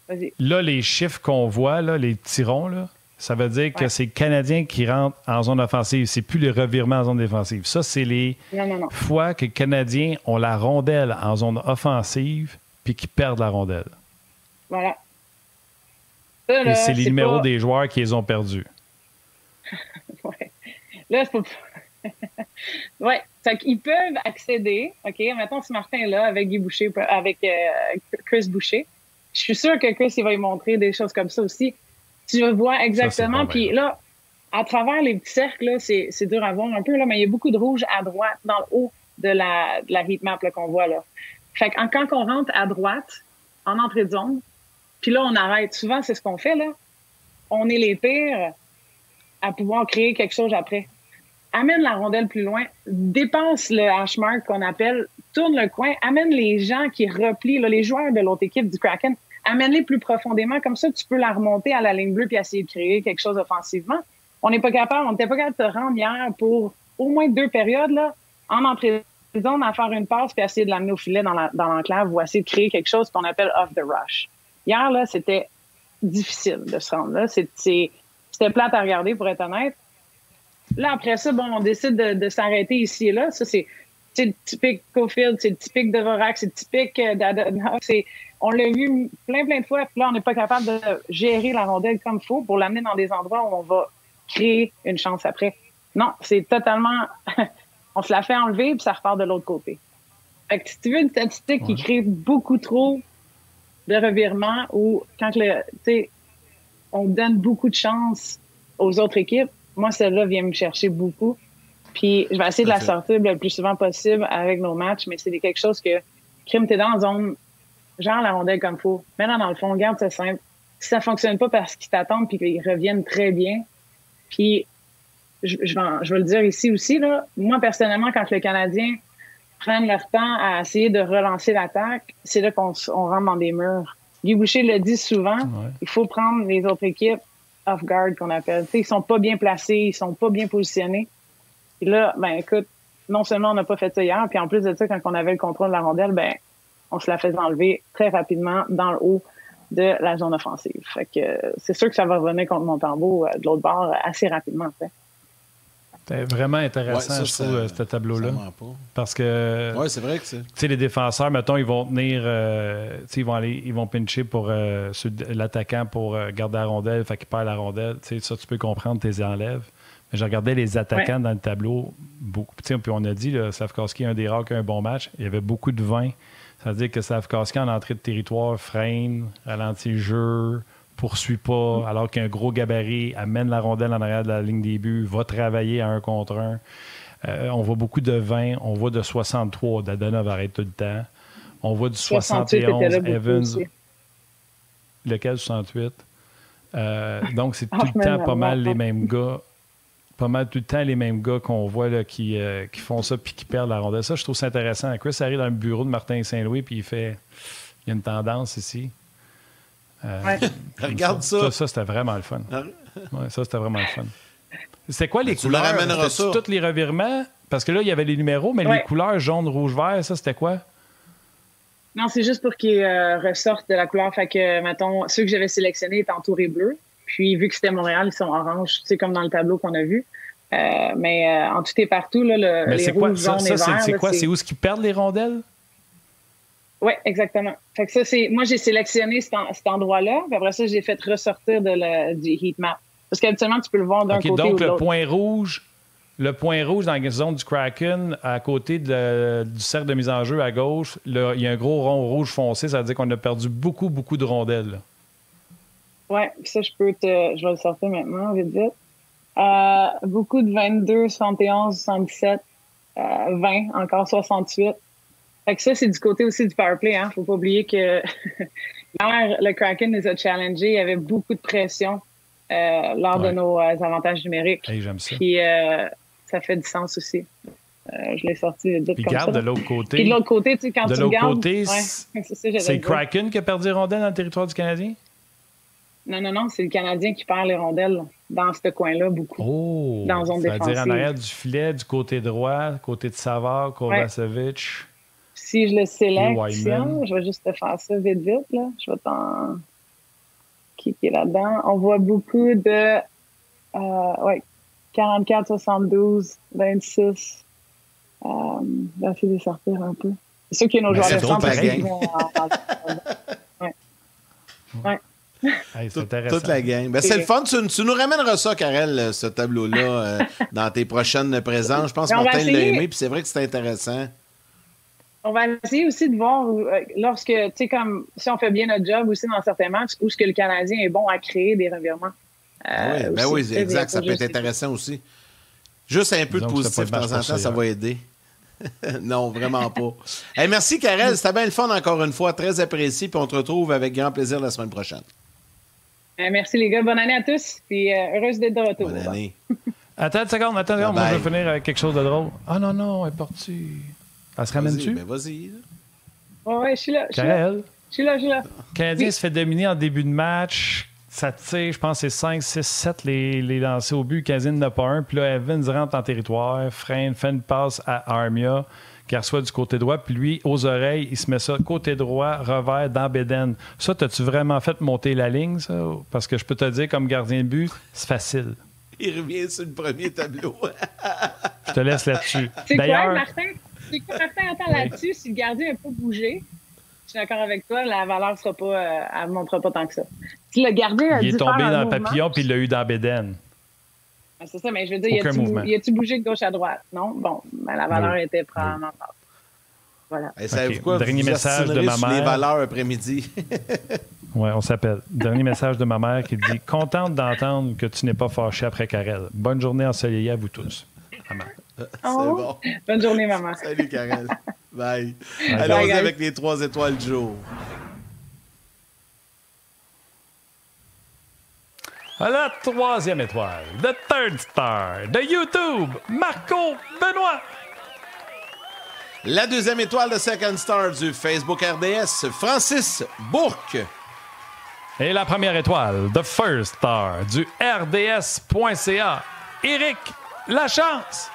vas-y. Là, les chiffres qu'on voit, là, les tirons, là, ça veut dire que Ouais. c'est le Canadien qui rentre en zone offensive. C'est plus les revirements en zone défensive. Ça, c'est les Non, non, non. fois que les Canadiens ont la rondelle en zone offensive puis qu'ils perdent la rondelle. Voilà. Ça, Et là, c'est les numéros pas- des joueurs qui les ont perdus. Ouais. Là, c'est pas. ouais. Fait qu'ils peuvent accéder. OK, mettons si Martin là avec Guy Boucher, avec euh, Chris Boucher. Je suis sûre que Chris, il va lui montrer des choses comme ça aussi. Tu vois exactement. Puis là, à travers les petits cercles, là, c'est, c'est dur à voir un peu, là, mais il y a beaucoup de rouge à droite, dans le haut de la, de la heat map là, qu'on voit là. Fait que quand on rentre à droite, en entrée de zone, puis là, on arrête. Souvent, c'est ce qu'on fait, là. On est les pires à pouvoir créer quelque chose après. Amène la rondelle plus loin, dépense le hash mark qu'on appelle, tourne le coin, amène les gens qui replient, là, les joueurs de l'autre équipe du Kraken, amène-les plus profondément, comme ça tu peux la remonter à la ligne bleue puis essayer de créer quelque chose offensivement. On n'est pas capable, on n'était pas capable de se rendre hier pour au moins deux périodes là, en entrée de zone à faire une passe puis essayer de l'amener au filet dans la- dans l'enclave ou essayer de créer quelque chose qu'on appelle off the rush. Hier c'était difficile de se rendre là, c'était plate à regarder pour être honnête. Là, après ça, bon, on décide de, s'arrêter ici et là. Ça, c'est le typique Cofield, c'est le typique Devorak, c'est le typique euh. C'est- On l'a vu plein, plein de fois. Puis là, on n'est pas capable de gérer la rondelle comme il faut pour l'amener dans des endroits où on va créer une chance après. Non, c'est totalement... on se la fait enlever, puis ça repart de l'autre côté. Fait que si tu veux une statistique qui crée beaucoup trop de revirements ou quand le, on donne beaucoup de chance aux autres équipes, moi, celle-là vient me chercher beaucoup. Puis je vais essayer de la sortir le plus souvent possible avec nos matchs, mais c'est quelque chose que, crime, t'es dans la zone, genre la rondelle comme faut. Mets-la dans le fond, garde ça simple. Si ça fonctionne pas parce qu'ils t'attendent puis qu'ils reviennent très bien, puis je, je, vais, je vais le dire ici aussi, là, moi personnellement, quand le Canadien prennent leur temps à essayer de relancer l'attaque, c'est là qu'on on rentre dans des murs. Guy Boucher le dit souvent, il faut prendre les autres équipes off guard qu'on appelle. T'sais, ils sont pas bien placés, ils sont pas bien positionnés. Et là, ben écoute, non seulement on n'a pas fait ça hier, puis en plus de ça, quand on avait le contrôle de la rondelle, ben on se la fait enlever très rapidement dans le haut de la zone offensive. Fait que c'est sûr que ça va revenir contre Montembeau euh, de l'autre bord assez rapidement. Fait. C'était vraiment intéressant, ouais, ça, je trouve, euh, ce tableau-là. Parce que. Oui, c'est vrai que c'est. Tu sais, les défenseurs, mettons, ils vont tenir. Euh, tu sais, ils vont aller. Ils vont pincher pour euh, l'attaquant pour euh, garder la rondelle, fait qu'il perd la rondelle. Tu sais, ça, tu peux comprendre, tu les enlèves. Je regardais les attaquants ouais. dans le tableau. Beaucoup. Puis on a dit, là, Slavkowski, un des rares qui a un bon match. Il y avait beaucoup de vin. Ça veut dire que Slavkowski, en entrée de territoire, freine, ralentit le jeu poursuit pas, alors qu'un gros gabarit amène la rondelle en arrière de la ligne des buts, va travailler à un contre un. Euh, on voit beaucoup de 20, on voit de 63, Dadonov arrête tout le temps. On voit du 71, Evans. Lequel 68? Euh, donc, c'est tout le temps pas mal les mêmes gars. Pas mal tout le temps les mêmes gars qu'on voit là, qui, euh, qui font ça puis qui perdent la rondelle. Ça, je trouve ça intéressant. Chris arrive dans le bureau de Martin Saint-Louis puis il fait. Il y a une tendance ici. Euh, ouais. Regarde ça. Ça, ça c'était vraiment le fun. Ouais, ça, c'était vraiment le fun. C'était quoi les tu couleurs? C'était tous les revirements? Parce que là, il y avait les numéros, mais ouais. les couleurs jaune, rouge, vert, ça, c'était quoi? Non, c'est juste pour qu'ils euh, ressortent de la couleur. Fait que, mettons, ceux que j'avais sélectionnés étaient entourés bleus. Puis, vu que c'était Montréal, ils sont orange, tu sais, comme dans le tableau qu'on a vu. Euh, mais euh, en tout et partout, là, le, mais les quoi, rouges, ça, jaunes ça. C'est quoi? C'est où est-ce qu'ils perdent les rondelles? Oui, exactement. Fait que ça, c'est. Moi, j'ai sélectionné cet, en, cet endroit-là, puis après ça, j'ai fait ressortir de la, du heat map. Parce qu'habituellement, tu peux le voir d'un okay, côté donc ou le point rouge, le point rouge dans la zone du Kraken, à côté de, du cercle de mise en jeu à gauche, là, il y a un gros rond rouge foncé, ça veut dire qu'on a perdu beaucoup, beaucoup de rondelles. Oui, ça, je peux te. Je vais le sortir maintenant, vite, vite. Euh, beaucoup de 22, 71, 77, euh, 20, encore 68. Fait que ça, c'est du côté aussi du powerplay. Hein. Faut pas oublier que hier, le Kraken les a challengés. Il y avait beaucoup de pression euh, lors Ouais. de nos euh, avantages numériques. Hey, J'aime ça. Puis euh, ça fait du sens aussi. Euh, je l'ai sorti vite Puis comme garde ça. de l'autre Puis côté. de l'autre côté, tu sais, quand De tu l'autre regardes... côté, ouais, c'est- c'est ça. Kraken qui a perdu les rondelles dans le territoire du Canadien? Non, non, non, c'est le Canadien qui perd les rondelles dans ce coin-là, beaucoup. Oh! Dans zone C'est-à-dire en défensive. arrière du filet, du côté droit, côté de Savard, Kovacevic. Si je le sélectionne, je vais juste te faire ça vite, vite. Là. Je vais t'en cliquer là-dedans. On voit beaucoup de euh, ouais, 44, 72, 26. Euh, je vais essayer de sortir un peu. C'est sûr qu'il y a nos Mais joueurs c'est de centre aussi pareil. qui vont en- ouais. Ouais. Hey, c'est Tout- intéressant. toute la gang. Ben, c'est le fun. Tu, tu nous ramèneras ça, Karel, euh, ce tableau-là, euh, dans tes prochaines présences. Je pense que va Martin l'a aimé, puis c'est vrai que c'est intéressant. On va essayer aussi de voir euh, lorsque, tu sais, comme si on fait bien notre job aussi dans certains matchs, où est-ce que le Canadien est bon à créer des revirements. Euh, Ah oui, ben aussi, oui, exact. Ça peut être intéressant aussi. Juste un peu de Disons positif de temps en temps, ça, ça va aider. non, vraiment pas. Hey, merci, Karel. C'était bien le fun encore une fois. Très apprécié. Puis on te retrouve avec grand plaisir la semaine prochaine. Euh, merci les gars. Bonne année à tous. Puis euh, heureuse d'être de retour. Bonne année. Attends une seconde, attends une seconde. Moi, je vais finir avec quelque chose de drôle. Ah non, non, elle est partie. Elle se Vas-y, ramène-tu? ben vas-y. Ouais, ouais, je suis là. Je suis là. Karel? Je suis là, je suis là. Le Canadien Oui. se fait dominer en début de match. Ça tire, je pense, que c'est 5, 6, 7 les, les lancers au but. Le Canadien n'a pas un. Puis là, Evans rentre en territoire, freine, fait une passe à Armia, qui reçoit du côté droit. Puis lui, aux oreilles, il se met ça côté droit, revers dans Beden. Ça, t'as-tu vraiment fait monter la ligne, ça? Parce que je peux te dire, comme gardien de but, c'est facile. Il revient sur le premier tableau. Je te laisse là-dessus. C'est quoi, D'ailleurs, Martin? C'est quoi, Martin? Attends, là-dessus, si le gardien n'a pas bougé, je suis d'accord avec toi, la valeur sera pas, euh, elle ne montrera pas tant que ça. Si le gardien a il dû est tombé faire dans le papillon, puis il l'a eu dans Beden. Ah, C'est ça, mais je veux dire, y a-tu, bougé de gauche à droite? Non? Bon, ben, la valeur Oui. était probablement pas. Voilà. Hey, savez-vous Ok, quoi? dernier Vous message de ma sur les mère. valeurs après-midi. Oui, on s'appelle. Dernier message de ma mère qui dit Contente d'entendre que tu n'es pas fâché après Karel. Bonne journée ensoleillée à vous tous. maman. C'est Oh. bon. Bonne journée, maman. Salut, Karel. Bye. Bye, Allons-y avec les trois étoiles du jour. À la troisième étoile, The Third Star de YouTube, Marco Benoît. La deuxième étoile de Second Star du Facebook RDS, Francis Bourque. Et la première étoile, The First Star du RDS.ca, Éric Lachance.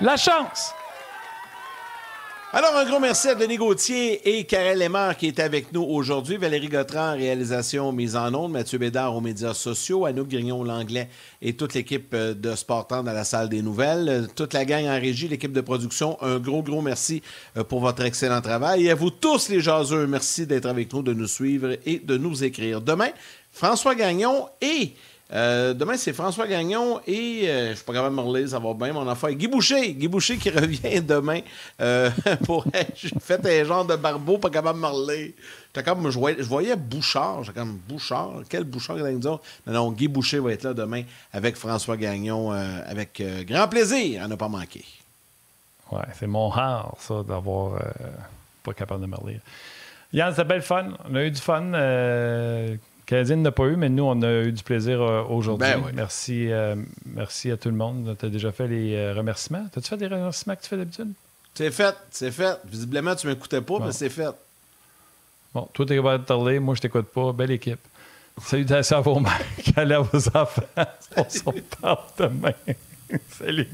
La chance. Alors, un gros merci à Denis Gauthier et Karel Lemar qui étaient avec nous aujourd'hui. Valérie Gautran, réalisation mise en onde. Mathieu Bédard aux médias sociaux. Anouk Grignon, l'anglais et toute l'équipe euh, de Sport dans la salle des nouvelles. Euh, Toute la gang en régie, l'équipe de production, un gros, gros merci euh, pour votre excellent travail. Et à vous tous les jaseux, merci d'être avec nous, de nous suivre et de nous écrire. Demain, François Gagnon et... euh, demain, c'est François Gagnon et euh, je suis pas capable de me relire, ça va bien, mon affaire. Guy Boucher, Guy Boucher qui revient demain euh, pour j'ai fait un genre de barbeau, pas capable de me. J'étais comme, je voyais, je voyais Bouchard, j'étais comme Bouchard, quel Bouchard autres? Non, non, Guy Boucher va être là demain avec François Gagnon, euh, avec grand plaisir, à ne pas manquer. Ouais, c'est mon rare, ça, d'avoir pas capable de me relire. Yann, c'était belle fun. On a eu du fun. Canadienne n'a pas eu, mais nous, on a eu du plaisir euh, aujourd'hui. Ben oui. Merci, euh, merci à tout le monde. Tu as déjà fait les euh, remerciements? T'as-tu fait des remerciements que tu fais d'habitude? C'est fait, c'est fait. Visiblement, tu m'écoutais pas, Bon. mais c'est fait. Bon, toi, t'es capable de relire. Moi, je t'écoute pas. Belle équipe. Salutations à vos mères. Allez à vos enfants. On se reparle demain. Salut.